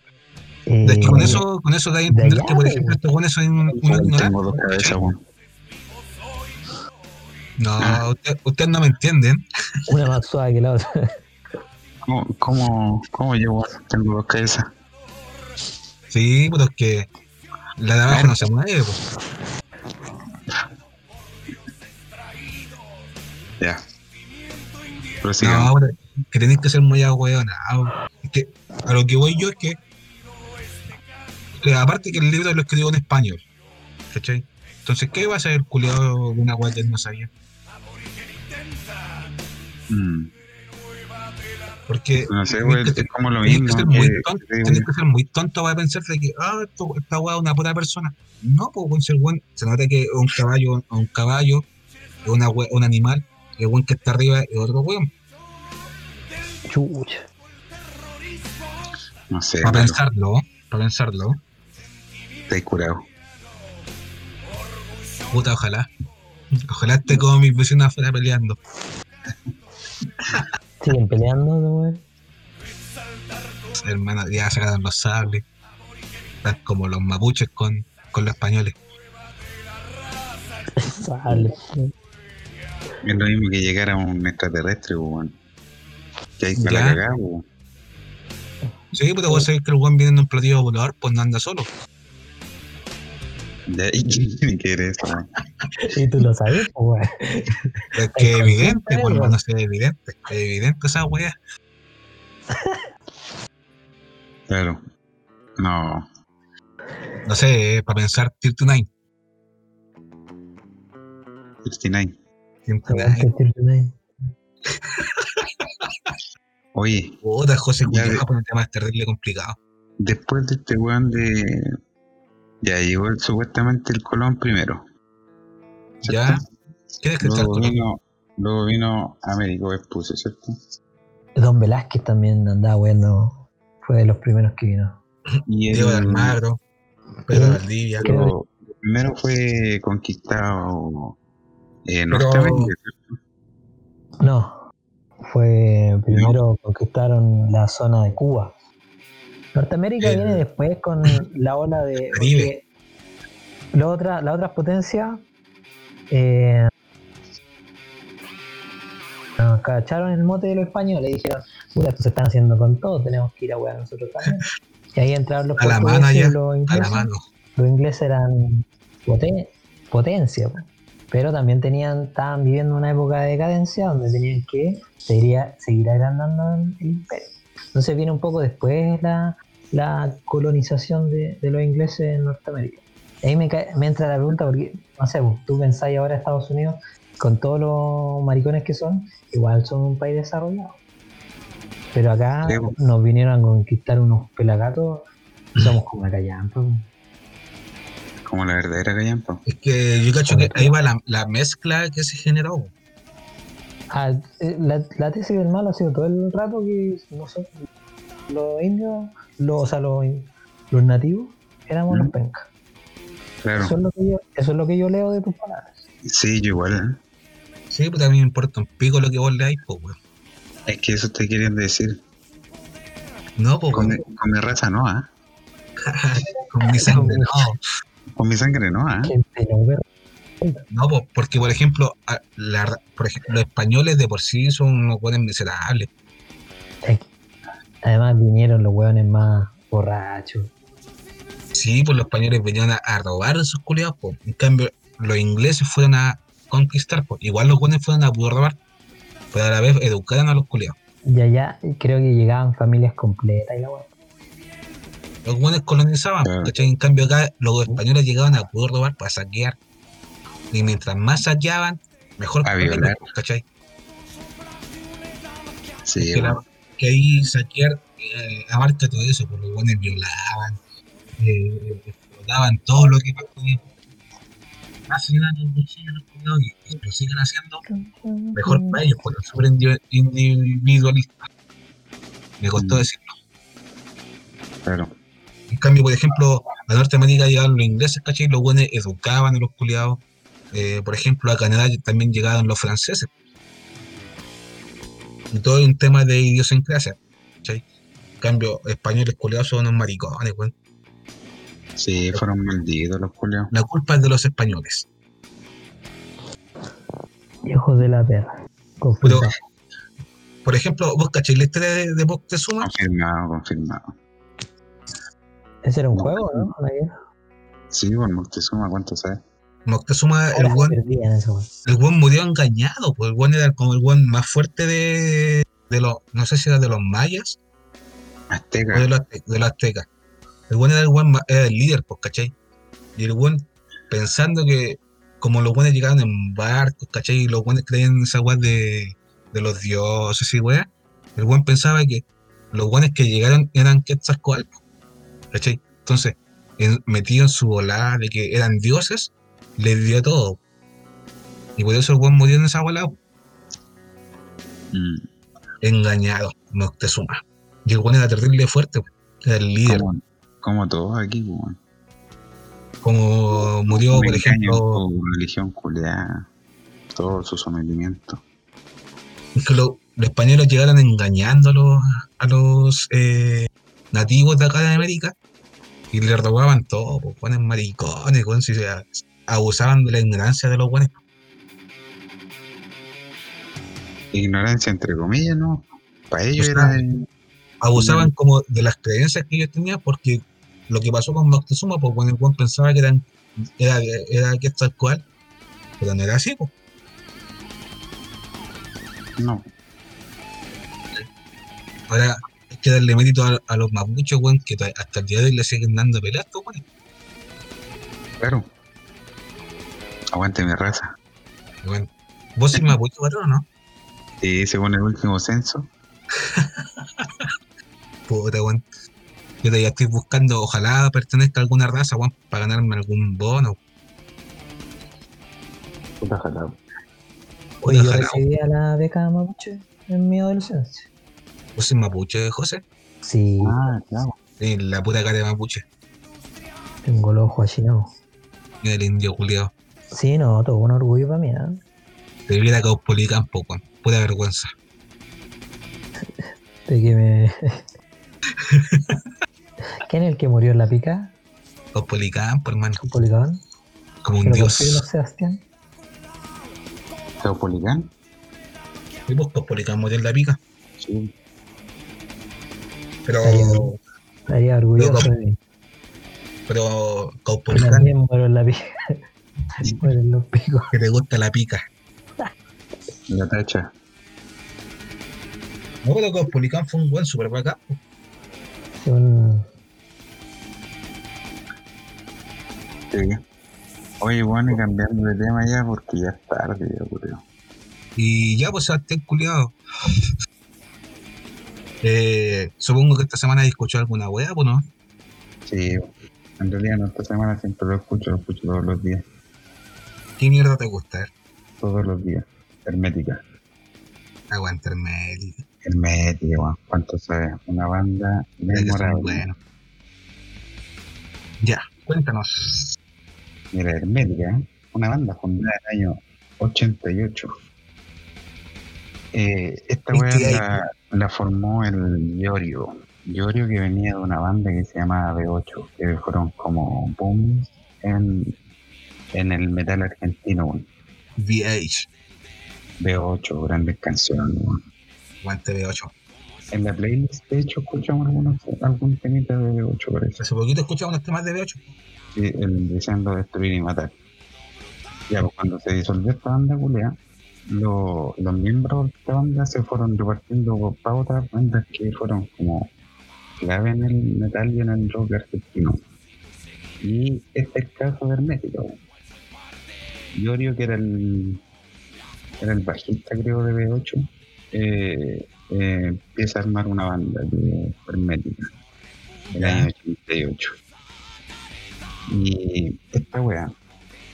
eh, Es que con eso, con eso da a de entender allá, que, por ejemplo, estos weones son ignorantes. dos cabezas, weón. No, Ah. usted- ustedes no me entienden. una más suave que la otra. ¿Cómo, cómo, cómo yo tengo dos cabezas? Sí, pero es que la de abajo no se mueve. pues. Ya. Prosigamos. No, pero que tenéis que ser muy agüeonado. Es que a lo que voy yo es que, eh, aparte que el libro lo escribió en español, ¿cachai? Entonces, ¿qué va a saber el culiado de una weá que él no sabía? Mm. Porque No sé, güey, que es ser- como lo tenés que mismo. ser muy tonto, que- que ser muy tonto para pensar de que ah, esto, esta weá es una pura persona. No, pues el weón se nota que es un caballo, un caballo, una un animal, el weón que está arriba es otro weón. Chucha. No sé, Para pero pensarlo, para pensarlo. estáis curado. Puta, ojalá. Ojalá esté como mis vecinos afuera peleando. Siguen peleando, ¿no, güey? Hermano, ya sacaron los sables. Están como los mapuches con, con los españoles. Sale. Es lo mismo que llegara un extraterrestre, weón. Que hay para Ya. la cagada, weón. Sí, pero vos sabés que el weón viene en un platillo volador, pues no anda solo. Ya, ¿y quién tiene que ver eso, weón? Y tú lo sabes, pues, güey. Es que es evidente, pues weón. sí, es evidente. Es evidente esa weá. Claro. No. No sé, para pensar Tier 9. 69. Aguante, Tirtonay. Oye, Puta, José Ya, Cuñado, por un tema terrible complicado. después de este weón de. Ya llegó el- supuestamente el Colón primero. ¿Ya? ¿cierto? ¿Quieres que está Luego vino, luego vino Américo Vespucio, ¿cierto? Don Velázquez también andaba bueno. Fue de los primeros que vino. Y Diego de Almagro, Pedro Eh, Valdivia. lo primero fue conquistado eh, Pero- Norteamérica, ¿cierto? No. Fue primero conquistaron la zona de Cuba. Norteamérica El- viene después con la ola de. Caribe. la otra, las otras potencias. Eh, nos cacharon el mote de los españoles y dijeron: Puta, esto se están haciendo con todo, tenemos que ir a wear nosotros también. Y ahí entraron los A la portugueses mano y allá, los A la ingleses. mano. Los ingleses eran poten- potencia, po. Pero también tenían, estaban viviendo una época de decadencia donde tenían que seguir, seguir agrandando el imperio. Entonces viene un poco después la, la colonización de, de los ingleses en Norteamérica. Ahí me, cae- me entra la pregunta porque, no sé, vos, tú pensáis ahora Estados Unidos, con todos los maricones que son, igual son un país desarrollado. Pero acá Sí, nos vinieron a conquistar unos pelagatos y somos como la callampa. Como la verdadera callampa. Es que yo cacho que ahí va la, la mezcla que se generó. Ah, eh, la, la tesis del mal ha sido todo el rato que nosotros, los indios, los, o sea, los, los nativos, éramos Mm. los pencas. Claro. Eso, es lo que yo, eso es lo que yo leo de tus palabras. Sí, yo igual. ¿eh? Sí, pues también me importa un pico lo que vos leáis, pues, weón. Es que eso te querían decir. No, pues, Con con mi raza no, ¿ah? con mi sangre, no. Con mi sangre no. Gente, no, porque por ejemplo, a- la- por ejemplo, los españoles de por sí son unos buenos miserables. Además vinieron los hueones más borrachos. Sí, pues los españoles venían a, a robar esos culiados, po. En cambio, los ingleses fueron a conquistar, pues. Igual los buenos fueron a robar, pero a la vez educaron a los culiados. Y allá creo que llegaban familias completas y la hueá. Los buenos colonizaban. ¿cachai? En cambio acá los españoles llegaban a puro robar para saquear. Y mientras más saqueaban, mejor A violar. ¿cachai? Sí, que, la- bueno. que ahí saquear eh, abarca todo eso, porque los buenos violaban, eh, explotaban todo lo que podían. Hacían los y, lo siguen haciendo mejor para ellos, porque son súper indi- individualistas. Me costó Mm. decirlo. Claro. En cambio, por ejemplo, a Norteamérica llegaron los ingleses, ¿cachai? Los buenos educaban a los culiados. Eh, por ejemplo, a Canadá también llegaron los franceses. Y todo es un tema de idiosincrasia, ¿cachai? En cambio, españoles culiados son unos maricones, weón. Sí, fueron malditos los culiados. La culpa es de los españoles. Hijos de la perra. Pero, Confirmado. por ejemplo, vos cachai la historia de, de Moctezuma, Confirmado, confirmado. Ese era un juego, ¿no? Sí, por Moctezuma, ¿cuánto sabes? Moctezuma, el buen, el buen murió engañado, pues el buen era como el buen más fuerte de, de los, no sé si era de los mayas o de Azteca. los, de los aztecas. El buen era el buen, era el líder, pues, ¿cachai? Y el buen pensando que como los buenos llegaban en barcos, ¿cachai? Y los buenos creían en esa weá de, de los dioses y weá, el buen pensaba que los buenos que llegaron eran Quetzalcóatl, ¿cachai? Entonces, en- metido en su volada de que eran dioses, les dio todo. Y por eso el buen murió en esa volada, Mm. engañado, Moctezuma. Y el buen era terrible fuerte, era el líder. Como, como todos aquí. Como murió, por ejemplo, religión culiada. Todo su sometimiento. que lo- los españoles llegaron engañando a los, a los eh, nativos de acá de América y le robaban todo, pues, buenos maricones, weón, si se abusaban de la ignorancia de los buenos. Ignorancia entre comillas, ¿no? Para ellos O era. Abusaban como de las creencias que ellos tenían porque lo que pasó con Moctezuma, pues bueno, el buen pensaba que eran, era, era que tal cual, pero no era así, pues. No. Ahora que darle mérito a, a los mapuches, weón, que hasta el día de hoy le siguen dando peleas, weones. Claro. Aguante mi raza. Weón, Vos sois mapuche, patrón, ¿no? Y según el último censo, Puta, weón. Yo todavía estoy buscando, ojalá pertenezca a alguna raza, weón, para ganarme algún bono. puta jalado. Oye, yo Ojalá. recibía la beca mapuche en mi adolescencia. ¿Vos sois mapuche, José? Sí, Ah, claro. Sí, la puta cara de mapuche. tengo los ojos achinados. Mira el indio culiado. Sí, no, todo un orgullo para mí, ¿eh? Te viera Caupolicampo, weón. Pura vergüenza. De que me. ¿Quién es el que murió en la pica? Caupolicán, por hermano. Policón. Como un ¿Que lo dios. Sebastián? Teopolicán. Y pues Caupolicán murió en la pica. Sí. Pero, Estaría, estaría orgulloso Pero- de mí. pero Caupolicán, También muero en la pica. Muero en los picos. que te gusta la pica. La tacha. No, pero Caupolicán fue un buen super bacán. Un- Sí. Oye, bueno, y cambiando de tema ya porque ya es tarde, yo creo. Y ya, pues Sebastián culiado. Eh, supongo que esta semana has escuchado alguna wea, pues no. Sí, en realidad no, esta semana siempre lo escucho, lo escucho todos los días. ¿Qué mierda te gusta? Todos los días. Hermética. Aguantar médico. Hermética, weón. ¿Cuánto sabes? Una banda memorable. Bueno. Ya, cuéntanos. Mira, Hermética, ¿eh? una banda fundada en el año 88. Eh, esta weá 28. La, formó el Yorio. Yorio que venía de una banda que se llamaba B8, que fueron como boom en, en el metal argentino. VH. B8, grandes canciones. Guante B8. En la playlist, de hecho, escuchamos algunos, algún temita de B8, parece. Hace poquito escuchamos unos temas de B8. Sí, el deseando destruir y matar. Ya, pues cuando se disolvió esta banda culea, lo- los miembros de esta banda se fueron repartiendo para otras bandas que fueron como clave en el metal y en el rock argentino. Y este es el caso de Hermética. weón. Yorio, que era el, era el bajista, creo, de B8, eh, eh, empieza a armar una banda de Hermética el Ya. año 88. Y esta weá,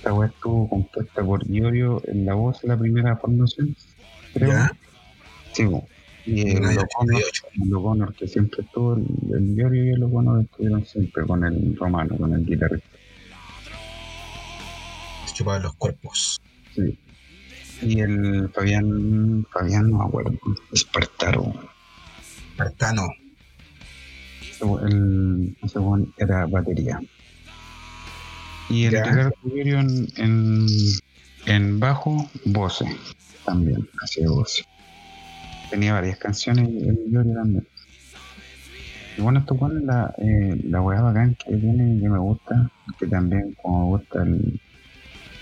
esta weá estuvo compuesta por Iorio en la voz de la primera formación, creo. Ya. Sí, bo. y el En O'Connor, 88. el O'Connor, que siempre estuvo, el, Iorio y el O'Connor estuvieron siempre con el romano, con el guitarrista. Chupaban los cuerpos. Sí. Y el Fabián, Fabián no me acuerdo, Espartaro. Espartano. el ese era batería. Y el. Ricardo Iorio en, en, en bajo, voces también, hacía voces. Tenía varias canciones y el Iorio también. Y bueno, esto cual la, eh, la weá bacán que tiene que me gusta, que también como me gusta el,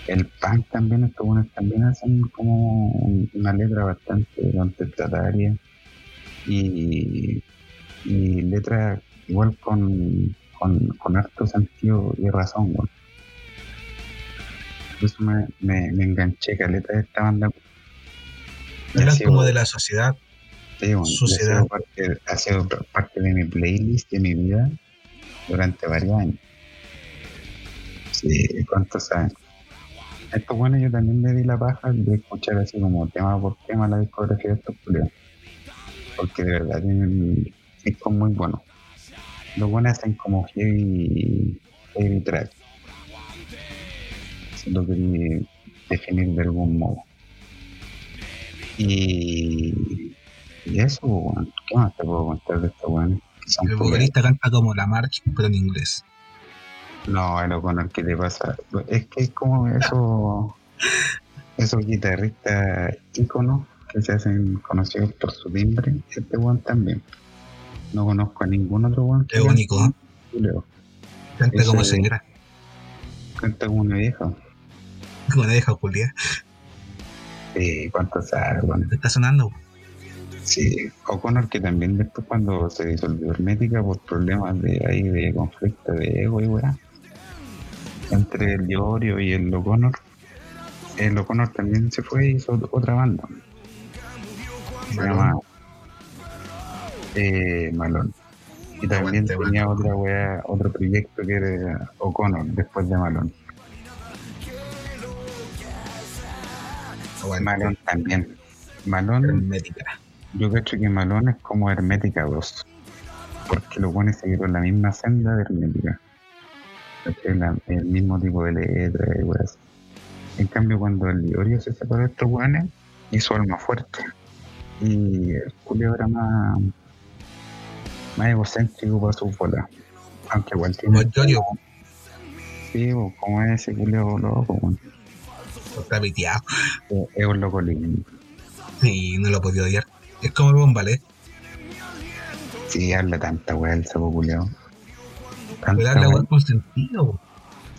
el punk también, estos buenos también hacen como un- una letra bastante contestataria y, y letra igual con, con, con harto sentido y razón, weón. Eso me, me, me enganché caleta de esta banda. Y ha Eran sido- como de la sociedad. Sí, bueno, Sociedad. Ha sido, parte, ha sido parte de mi playlist, de mi vida, durante varios años. Sí, ¿cuántos saben? Esto bueno, yo también me di la paja de escuchar así como tema por tema la discografía de estos culiados. Porque de verdad tienen discos muy buenos. Los buenos hacen como heavy, heavy track. Lo quería definir de algún modo. Y, y eso, weón. ¿Qué más te puedo contar de esta weón? Que El vocalista canta como la March, pero en inglés. No, el O'Connor, ¿qué te pasa? Es que es como eso, esos guitarristas íconos que se hacen conocidos por su timbre. Este weón también. No conozco a ningún otro weón que Es único, ¿eh? Canta como señora. Canta como una vieja. La deja Julia. Sí, cuánto sabe, está sonando. Sí, O'Connor que también después cuando se disolvió Hermética por problemas de ahí de conflicto de ego y weá, entre el Iorio y el O'Connor, el O'Connor también se fue y hizo otra banda, se llama eh, Malón. Y también tenía otra weá, otro proyecto que era O'Connor después de Malón. Aguante. Malón también. Malón Hermética. Yo creo que Malone es como Hermética 2. Porque los buenos siguieron la misma senda de Hermética. El mismo tipo de letra y weas. En cambio, cuando el Liorio se separó de estos buenos, hizo alma fuerte. Y el Julio era más, más egocéntrico para sus bolas. Aunque igual tiene. Como Giorgio, Sí, como es ese culio loco, está piteado. Es un loco lindo. Sí, no lo podía odiar. Es como el bombalé. Sí, habla tanta weá el sapo Pero habla weá. weón con sentido.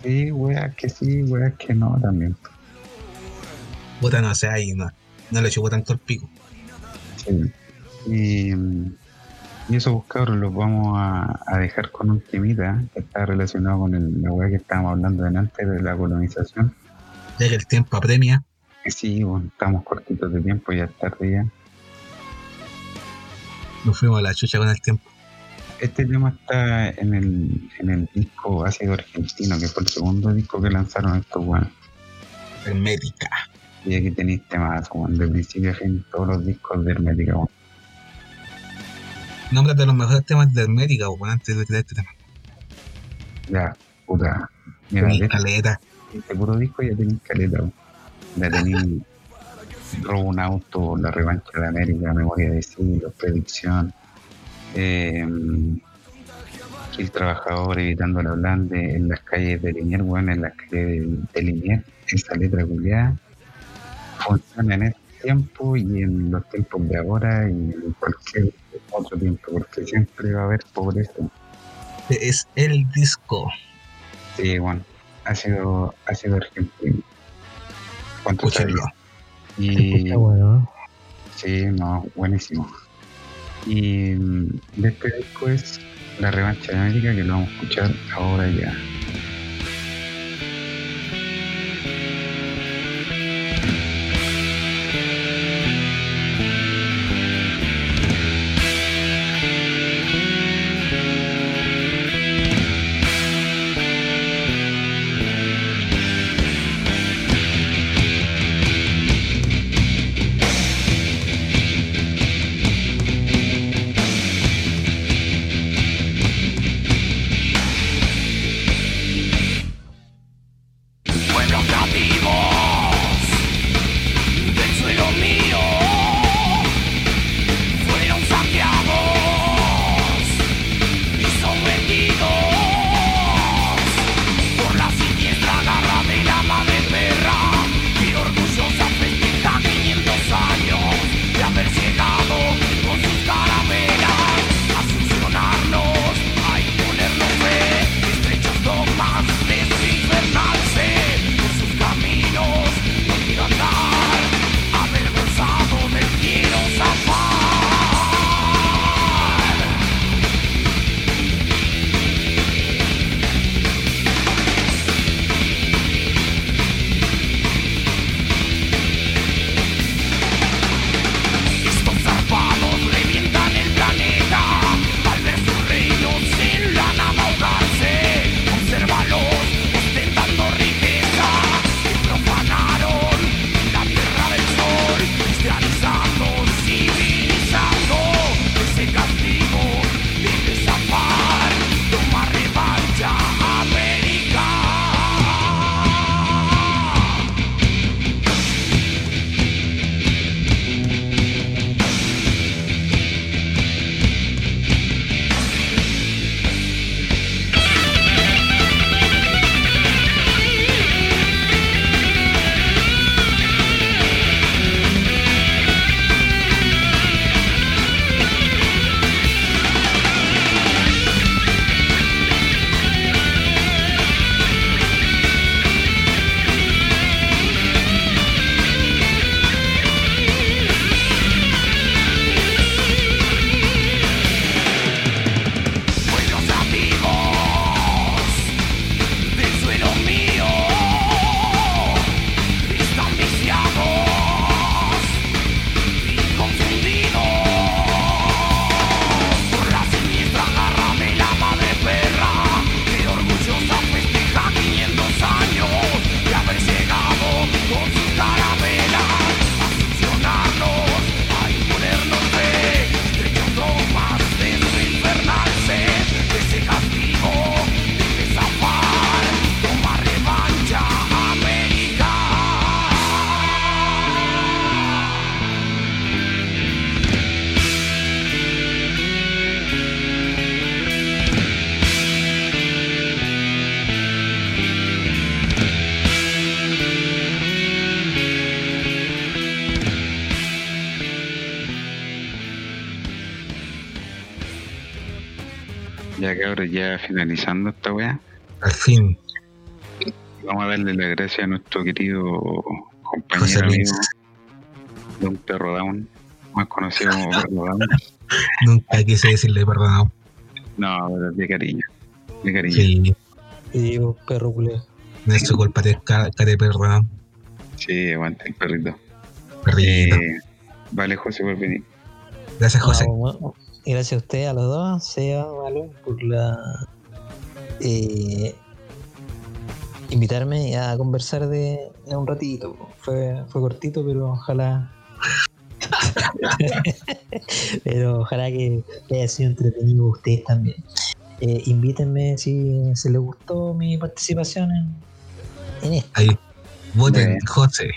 Sí, weá que sí, weá que no también. Puta, no sé, ahí no, no le chupó tanto el pico. Sí. Y, y eso, pues, cabros, los vamos a, a dejar con un temita que está relacionado con el, la weá que estábamos hablando antes de la colonización. Ya que el tiempo apremia, sí, bueno, estamos cortitos de tiempo, ya es tarde ya. nos fuimos a la chucha con el tiempo. Este tema está en el, en el disco Ácido Argentino, que fue el segundo disco que lanzaron estos weones. Hermética. Y aquí tenéis temas, weón, de principio a fin, todos los discos de Hermética, weón. Nómbrate los mejores temas de Hermética, weón, antes de este tema. Ya, puta. Mira, Mi de caleta. Este puro disco ya tenéis caleta. Ya tenéis Robo un auto, La revancha de América, Memoria de siglos, Predicción. Eh, Kill Trabajador evitando la blande en las calles de Linier, weón, en las calles de, de Linier, esa letra culiada funciona en este tiempo y en los tiempos de ahora y en cualquier otro tiempo, porque siempre va a haber pobreza. Es el disco. Sí, bueno, ha sido, ha sido argentino. ¿Cuánto? Y Está bueno. sí, no, buenísimo. Y mm, de este disco es La Revancha de América, que lo vamos a escuchar ahora ya. Finalizando esta weá, Al fin, vamos a darle las gracias a nuestro querido José compañero Luis. amigo, Don Perro Down, más conocido como Perro Down. Nunca quise decirle perdonado. No, pero de cariño, de cariño. Sí, Y digo, perro culeo. no es su culpa de cara de perdonado. Sí, aguante el perrito. Perrito. Eh, vale, José, por venir. Gracias, José. No, y gracias a ustedes, a los dos, Seba, Malo, por la. eh, invitarme a conversar de, de un ratito. Fue, fue cortito, pero ojalá. pero ojalá que haya sido entretenido ustedes también. Eh, invítenme si se les gustó mi participación en, en esto. Ahí. Voten. José.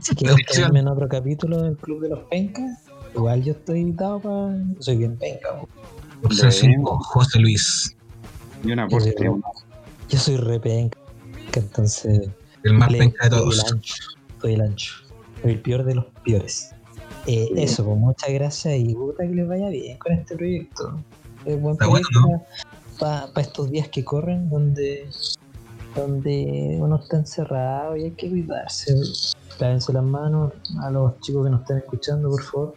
Si quieren en otro capítulo del Club de los Pencas, igual yo estoy invitado para. Soy bien penca. po. Opción Bien. 5, José Luis. Y una Yo soy, aporte, re- yo soy re penca, entonces. El más penca de soy el todos. ancho. Soy el ancho. Soy el peor de los peores. Eh, Sí. Eso, pues muchas gracias y puta que les vaya bien con este proyecto. Es buen Está bueno, proyecto para estos días que corren donde donde uno está encerrado y hay que cuidarse. Lávense las manos a los chicos que nos están escuchando, por favor.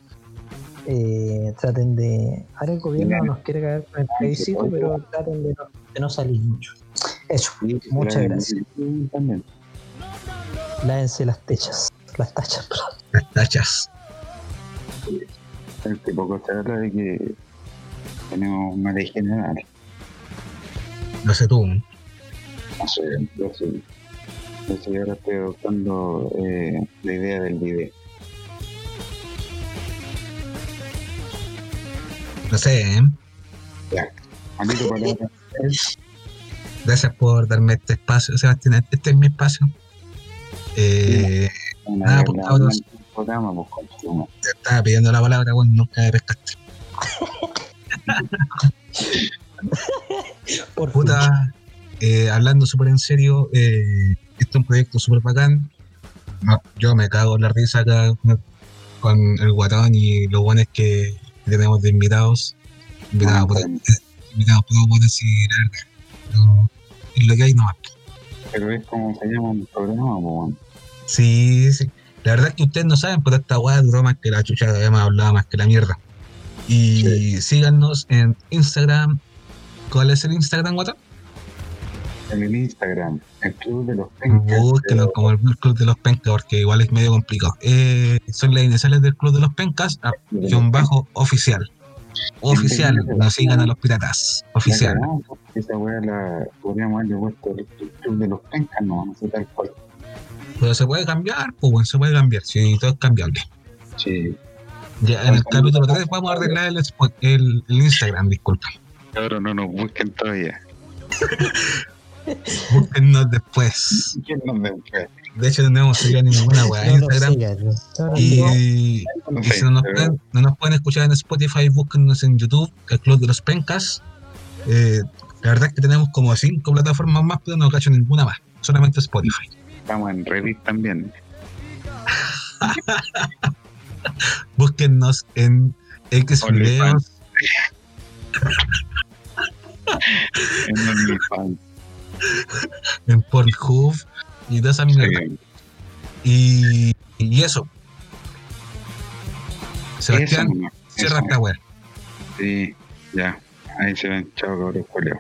Eh, traten de. Ahora el gobierno nos quiere caer con el plebiscito, pero traten de no, de no salir mucho. Eso, Sí, muchas gracias. sí, También. lávense las techas, las tachas, perdón. Las tachas. Este poco se habla de que tenemos una ley general. No sé tú. No sé, yo sí, ahora estoy adoptando eh, la idea del video. No sé, ¿eh? Manito palabra. Gracias por darme este espacio, Sebastián. Este es mi espacio. Eh, Ah, vez pues, cabros. programa, pues, te estaba pidiendo la palabra, bueno, nunca me pescaste. Por. Puta, eh, hablando súper en serio, eh, este es un proyecto súper bacán. No, yo me cago en la risa acá con, con el guatón y los buenos que, que tenemos de invitados. Invitados, puta, invitados, puedo poder decir la verdad. Pero es lo que hay nomás. Pero es como se llama un programa, pues, bueno. Sí, sí. La verdad es que ustedes no saben, pero esta weá duró más que la chucha, además hablaba más que la mierda. Y síganos en Instagram. ¿Cuál es el Instagram, guatón? En el Instagram, el Club de los Pencas. Búsquenlo como el Club de los Pencas, porque igual es medio complicado. Eh, son las iniciales del Club de los Pencas, a- guion bajo oficial. Oficial, no sigan a los piratas. Oficial. porque Esa weá la podríamos haberle puesto el el Club de los Pencas, no, no sé tal cual. Pero se puede cambiar, pues bueno, se puede cambiar, si todo es cambiable. Sí, Ya en el capítulo 3 vamos a arreglar el, el, el Instagram, disculpa. cabrón, no nos busquen todavía. Búsquennos después. De hecho, no hemos subido ninguna weá en No nos Instagram. Y, si no nos, pueden, no nos pueden escuchar en Spotify, búsquennos en YouTube, el Club de los Pencas. Eh, la verdad es que tenemos como cinco plataformas más, pero no cacho ninguna más. Solamente Spotify. Estamos en Reddit también. Búsquennos en X videos, En OnlyFans. En Pornhub y toda esa mierda. Sí. Y, y eso. Sebastián, Eso cierra esta web. Sí, ya. Ahí se ven. Chao, cabrón, Julio.